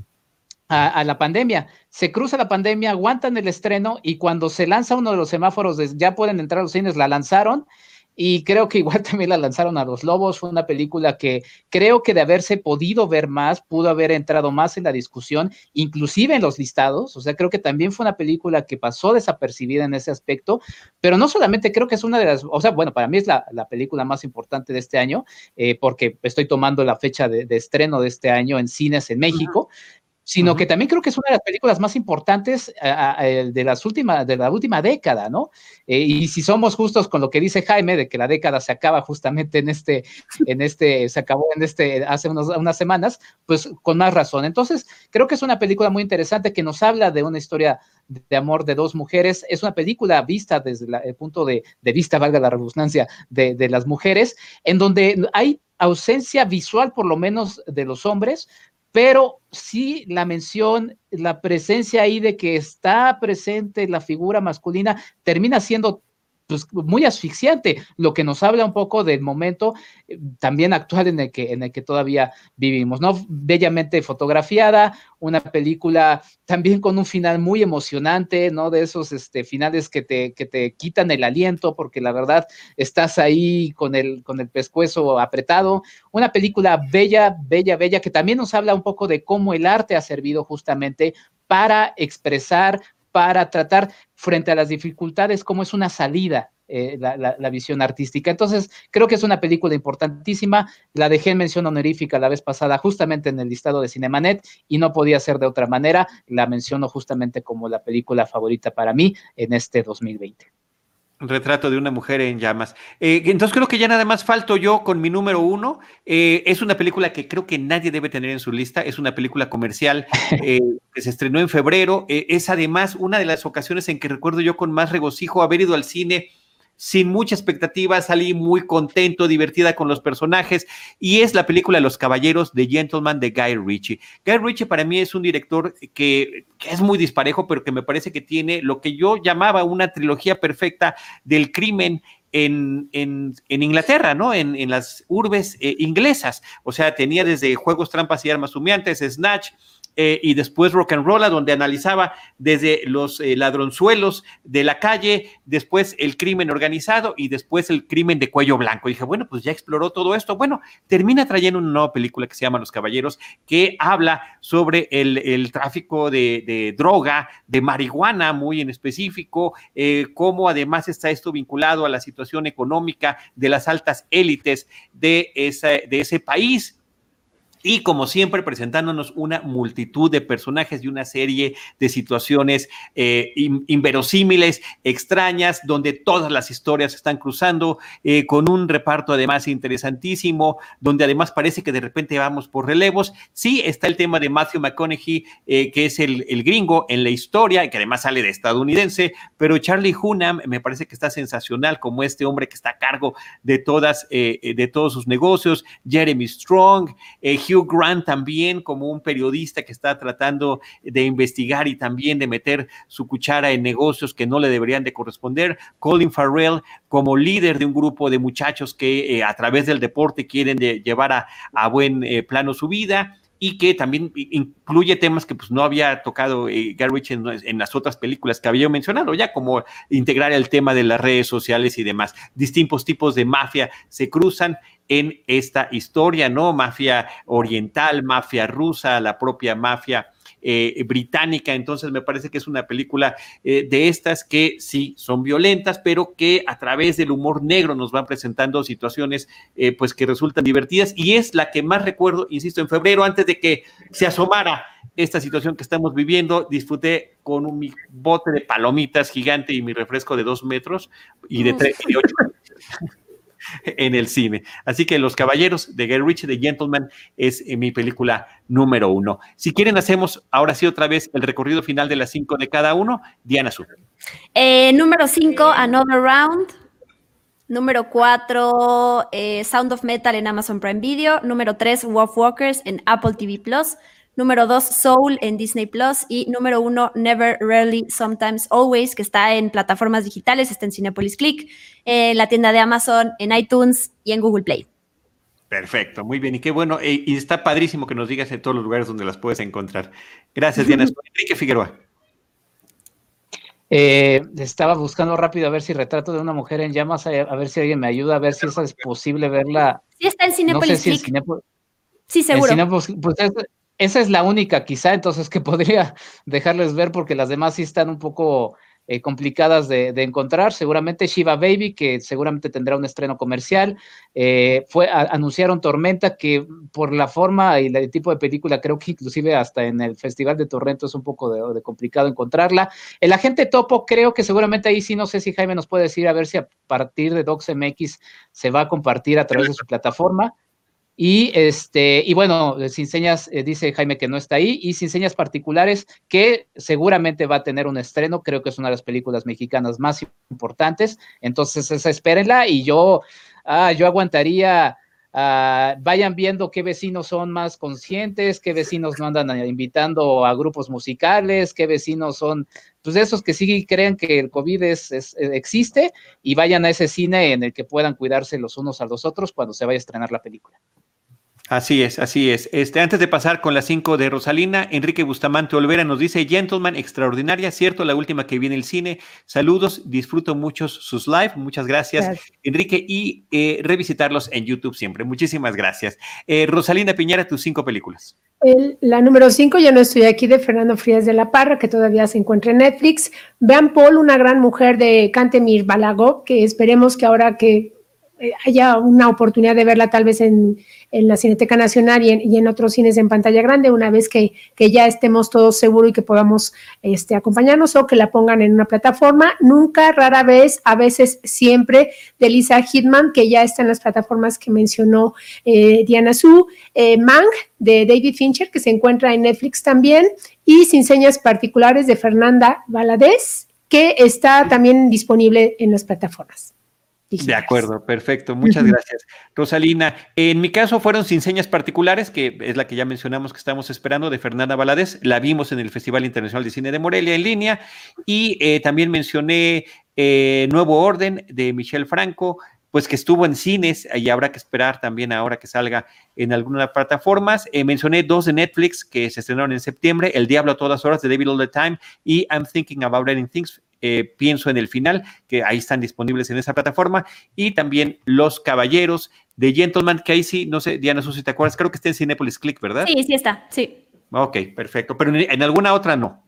a, la pandemia. Se cruza la pandemia, aguantan el estreno y cuando se lanza uno de los semáforos, ya pueden entrar los cines, la lanzaron y creo que igual también la lanzaron a los lobos. Fue una película que creo que de haberse podido ver más, pudo haber entrado más en la discusión, inclusive en los listados. O sea, creo que también fue una película que pasó desapercibida en ese aspecto, pero no solamente creo que es una de las, o sea, bueno, para mí es la, película más importante de este año, eh, porque estoy tomando la fecha de, estreno de este año en cines en México sino que también creo que es una de las películas más importantes de, las últimas, de la última década, ¿no? Eh, y si somos justos con lo que dice Jaime, de que la década se acaba justamente en este, en este, se acabó en este, hace unas semanas, pues con más razón. Entonces, creo que es una película muy interesante que nos habla de una historia de amor de dos mujeres. Es una película vista desde el punto de, vista, valga la redundancia, de, de las mujeres, en donde hay ausencia visual, por lo menos, de los hombres, pero sí la mención, la presencia ahí de que está presente la figura masculina termina siendo pues, muy asfixiante, lo que nos habla un poco del momento eh, también actual en el, que, en el que todavía vivimos, ¿no? Bellamente fotografiada, una película también con un final muy emocionante, ¿no? De esos este, finales que te, que te quitan el aliento, porque la verdad estás ahí con el, con el pescuezo apretado. Una película bella, bella, bella, que también nos habla un poco de cómo el arte ha servido justamente para expresar, para tratar frente a las dificultades cómo es una salida eh, la, visión artística. Entonces, creo que es una película importantísima. La dejé en mención honorífica la vez pasada, justamente en el listado de Cinemanet, y no podía ser de otra manera. La menciono justamente como la película favorita para mí en este 2020. Retrato de una mujer en llamas. Eh, entonces creo que ya nada más falto yo con mi número uno. Eh, es una película que creo que nadie debe tener en su lista. Es una película comercial eh, que se estrenó en febrero. es además una de las ocasiones en que recuerdo yo con más regocijo haber ido al cine sin mucha expectativa, salí muy contento, divertida con los personajes, y es la película Los Caballeros de Gentleman de Guy Ritchie. Guy Ritchie para mí es un director que, es muy disparejo, pero que me parece que tiene lo que yo llamaba una trilogía perfecta del crimen en, en, Inglaterra, ¿no? En, las urbes eh, inglesas. O sea, tenía desde Juegos, Trampas y Armas Humeantes, Snatch, eh, y después Rock and Roll, donde analizaba desde los eh, ladronzuelos de la calle, después el crimen organizado y después el crimen de cuello blanco. Y dije, bueno, pues ya exploró todo esto. Bueno, termina trayendo una nueva película que se llama Los Caballeros, que habla sobre el, tráfico de, droga, de marihuana muy en específico, eh, cómo además está esto vinculado a la situación económica de las altas élites de, de ese país y como siempre presentándonos una multitud de personajes y una serie de situaciones eh, inverosímiles, extrañas, donde todas las historias están cruzando, eh, con un reparto además interesantísimo, donde además parece que de repente vamos por relevos. Sí, está el tema de Matthew McConaughey, eh, que es el, el, gringo en la historia, y que además sale de estadounidense, pero Charlie Hunnam me parece que está sensacional como este hombre que está a cargo de todas, de todos sus negocios, Jeremy Strong, Hugh Grant también como un periodista que está tratando de investigar y también de meter su cuchara en negocios que no le deberían de corresponder. Colin Farrell como líder de un grupo de muchachos que eh, a través del deporte quieren llevar a, buen eh, plano su vida y que también incluye temas que pues no había tocado eh, en, las otras películas que había mencionado, ya como integrar el tema de las redes sociales y demás. Distintos tipos de mafia se cruzan en esta historia, ¿no? Mafia oriental, mafia rusa, la propia mafia eh, británica. Entonces me parece que es una película eh, de estas que sí son violentas, pero que a través del humor negro nos van presentando situaciones eh, pues que resultan divertidas y es la que más recuerdo, insisto, en febrero, antes de que se asomara esta situación que estamos viviendo, disfruté con un bote de palomitas gigante y mi refresco de dos metros y de tres y de ocho. en el cine. Así que Los Caballeros de Gary Ritchie, de Gentleman, es eh, mi película número uno. Si quieren, hacemos ahora sí otra vez el recorrido final de las cinco de cada uno. Diana Sur. Eh, número cinco, Another Round. Número 4, eh, Sound of Metal en Amazon Prime Video. Número 3, Wolf Walkers en Apple TV Plus. Número 2, Soul en Disney Plus. Y número 1, Never, Rarely, Sometimes, Always, que está en plataformas digitales, está en Cinepolis Click, en la tienda de Amazon, en iTunes y en Google Play. Perfecto, muy bien. Y qué bueno. Eh, y está padrísimo que nos digas en todos los lugares donde las puedes encontrar. Gracias, Diana. Enrique Figueroa. Eh, estaba buscando rápido a ver si retrato de una mujer en llamas, a, ver si alguien me ayuda, a ver si es posible verla. Sí, está en Cinepolis. sí, seguro. pues esa es la única, quizá, entonces que podría dejarles ver porque las demás sí están un poco eh, complicadas de, encontrar. Seguramente Shiva Baby, que seguramente tendrá un estreno comercial. Eh, fue, anunciaron Tormenta, que por la forma y el tipo de película, creo que inclusive hasta en el Festival de Torrento es un poco de, complicado encontrarla. El agente Topo, creo que seguramente ahí sí, no sé si Jaime nos puede decir a ver si a partir de DocsMX se va a compartir a través de su plataforma. Y, este, y bueno, sin señas, eh, dice Jaime que no está ahí, y sin señas particulares, que seguramente va a tener un estreno, creo que es una de las películas mexicanas más importantes, entonces esa espérenla y yo, ah, yo aguantaría, ah, vayan viendo qué vecinos son más conscientes, qué vecinos no andan invitando a grupos musicales, qué vecinos son, pues esos que sí creen que el COVID es, existe y vayan a ese cine en el que puedan cuidarse los unos a los otros cuando se vaya a estrenar la película. Así es, así es. Este, antes de pasar con las cinco de Rosalina, Enrique Bustamante Olvera nos dice, Gentleman, extraordinaria, cierto, la última que viene el cine. Saludos, disfruto mucho sus live, muchas gracias, Enrique, y eh, revisitarlos en YouTube siempre. Muchísimas gracias. Eh, Rosalina Piñera, tus cinco películas. la número cinco, ya no estoy aquí, de Fernando Frías de la Parra, que todavía se encuentra en Netflix. Vean Paul, una gran mujer de Cantemir Balago, que esperemos que ahora que haya una oportunidad de verla tal vez en, la Cineteca Nacional y en, otros cines en pantalla grande, una vez que, ya estemos todos seguros y que podamos este, acompañarnos o que la pongan en una plataforma. Nunca, rara vez, a veces siempre, de Lisa Hitman, que ya está en las plataformas que mencionó eh, Diana Su, eh, Mang, de David Fincher, que se encuentra en Netflix también, y Sin Señas Particulares de Fernanda Valadez, que está también disponible en las plataformas. De acuerdo, perfecto, muchas gracias. Rosalina, en mi caso fueron sin señas particulares, que es la que ya mencionamos que estamos esperando, de Fernanda Valadez, la vimos en el Festival Internacional de Cine de Morelia en línea, y eh, también mencioné eh, Nuevo Orden de Michelle Franco, pues que estuvo en cines y habrá que esperar también ahora que salga en algunas plataformas. Eh, mencioné dos de Netflix que se estrenaron en septiembre, El Diablo a todas horas de David All the Time y I'm Thinking About Ending Things eh, pienso en el final, que ahí están disponibles en esa plataforma, y también Los Caballeros de Gentleman, que ahí sí, no sé, Diana, si te acuerdas, creo que está en Cinepolis Click, ¿verdad? Sí, sí está, sí. Ok, perfecto, pero en, alguna otra no.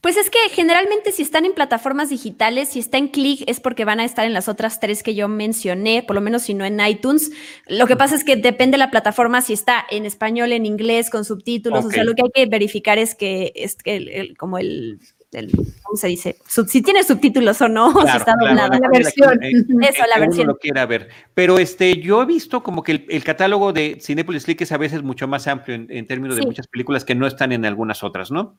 Pues es que generalmente si están en plataformas digitales, si está en Click es porque van a estar en las otras tres que yo mencioné, por lo menos si no en iTunes. Lo que pasa es que depende de la plataforma si está en español, en inglés, con subtítulos. O sea, lo que hay que verificar es que es que como el ¿cómo se dice? si tiene subtítulos o no, si está doblada. La, versión. Eso, la versión. lo quiera ver. Pero este, yo he visto como que el, catálogo de Cinepolis Click es a veces mucho más amplio en, términos de muchas películas que no están en algunas otras, ¿no?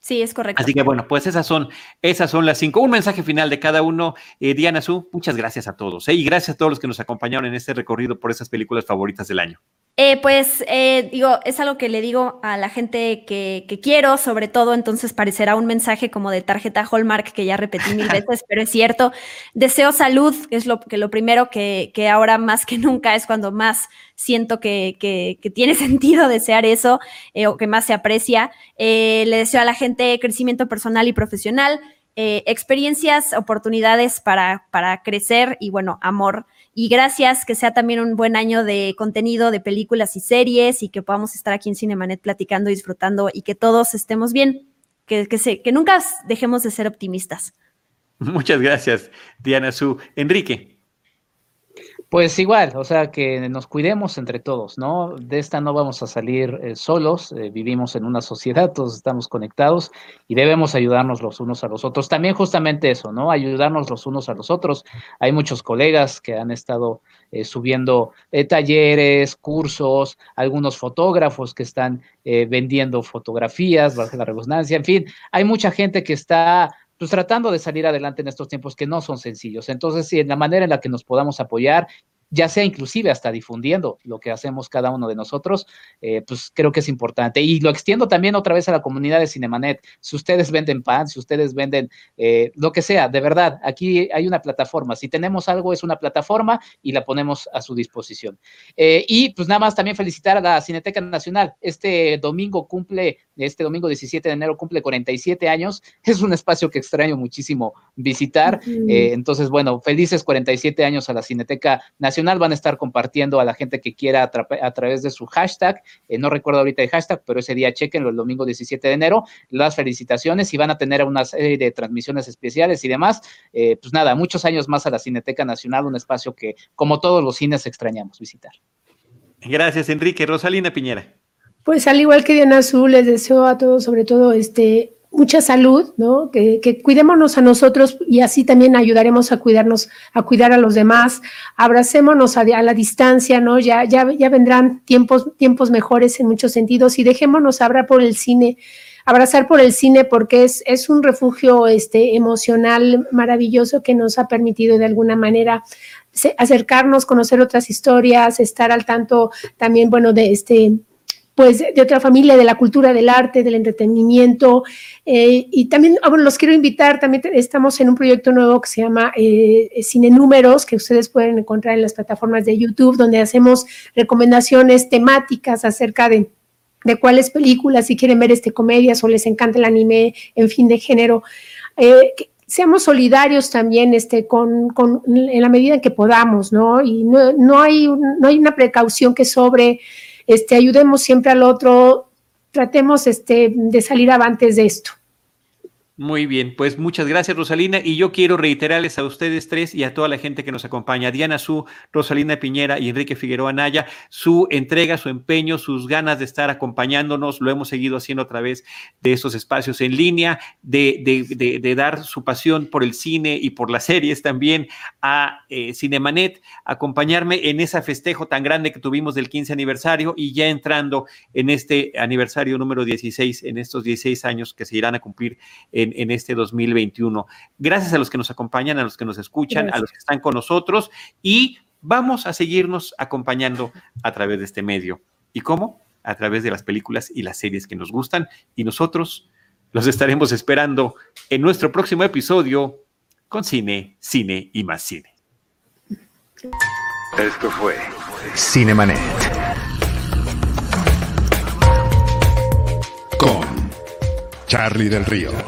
Sí, es correcto. Así que bueno, pues esas son, esas son las cinco. Un mensaje final de cada uno. Eh, Diana Su, muchas gracias a todos. ¿eh? Y gracias a todos los que nos acompañaron en este recorrido por esas películas favoritas del año. Eh, pues eh, digo, es algo que le digo a la gente que, quiero, sobre todo, entonces parecerá un mensaje como de tarjeta Hallmark que ya repetí mil veces, pero es cierto. Deseo salud, es lo que lo primero que, ahora más que nunca es cuando más siento que, tiene sentido desear eso eh, o que más se aprecia. le deseo a la gente crecimiento personal y profesional, experiencias, oportunidades para, para crecer y bueno, amor y gracias, que sea también un buen año de contenido de películas y series y que podamos estar aquí en Cinemanet platicando, disfrutando y que todos estemos bien, que, que, que nunca dejemos de ser optimistas. Muchas gracias, Diana Su. Enrique. Pues igual, o sea, que nos cuidemos entre todos, ¿no? De esta no vamos a salir eh, solos, eh, vivimos en una sociedad, todos estamos conectados y debemos ayudarnos los unos a los otros. También justamente eso, ¿no? Ayudarnos los unos a los otros. Hay muchos colegas que han estado eh, subiendo talleres, cursos, algunos fotógrafos que están vendiendo fotografías, bajo la redundancia, en fin, hay mucha gente que está pues tratando de salir adelante en estos tiempos que no son sencillos. Entonces, si en la manera en la que nos podamos apoyar ya sea inclusive hasta difundiendo lo que hacemos cada uno de nosotros, eh, pues creo que es importante. Y lo extiendo también otra vez a la comunidad de Cinemanet. Si ustedes venden pan, si ustedes venden eh, lo que sea, de verdad, aquí hay una plataforma. Si tenemos algo, es una plataforma y la ponemos a su disposición. Eh, y pues nada más también felicitar a la Cineteca Nacional. Este domingo cumple, este domingo 17 de enero cumple 47 años. Es un espacio que extraño muchísimo visitar. entonces, bueno, felices 47 años a la Cineteca Nacional van a estar compartiendo a la gente que quiera a, través de su hashtag. Eh, no recuerdo ahorita el hashtag, pero ese día chequenlo el domingo 17 de enero. Las felicitaciones y van a tener una serie de transmisiones especiales y demás. Eh, pues nada, muchos años más a la Cineteca Nacional, un espacio que, como todos los cines, extrañamos visitar. Gracias, Enrique. Rosalina Piñera. Pues al igual que Diana Azul, les deseo a todos, sobre todo, este, mucha salud, ¿no? Que, cuidémonos a nosotros y así también ayudaremos a cuidarnos, a cuidar a los demás. Abracémonos a, la distancia, ¿no? Ya, ya, ya vendrán tiempos, tiempos mejores en muchos sentidos y dejémonos abrazar por el cine, abrazar por el cine porque es, es un refugio este, emocional maravilloso que nos ha permitido de alguna manera acercarnos, conocer otras historias, estar al tanto también, bueno, de este pues de otra familia, de la cultura, del arte, del entretenimiento. Eh, y también, ah, bueno, los quiero invitar, también estamos en un proyecto nuevo que se llama eh, Cine Números, que ustedes pueden encontrar en las plataformas de YouTube, donde hacemos recomendaciones temáticas acerca de, de cuáles películas, si quieren ver este comedias o les encanta el anime, en fin, de género. Eh, seamos solidarios también este, con, con, en la medida en que podamos, ¿no? Y no, no, hay, no hay una precaución que sobre este, ayudemos siempre al otro, tratemos este, de salir avantes de esto. Muy bien, pues muchas gracias Rosalina y yo quiero reiterarles a ustedes tres y a toda la gente que nos acompaña, Diana Su, Rosalina Piñera y Enrique Figueroa Naya, su entrega, su empeño, sus ganas de estar acompañándonos, lo hemos seguido haciendo a través de estos espacios en línea, de, de, de, dar su pasión por el cine y por las series también a eh, Cinemanet, acompañarme en ese festejo tan grande que tuvimos del 15 aniversario y ya entrando en este aniversario número 16, en estos 16 años que se irán a cumplir en en, este 2021. Gracias a los que nos acompañan, a los que nos escuchan, a los que están con nosotros y vamos a seguirnos acompañando a través de este medio. ¿Y cómo? A través de las películas y las series que nos gustan y nosotros los estaremos esperando en nuestro próximo episodio con cine, cine y más cine. Esto fue Cinemanet. Con Charlie del Río.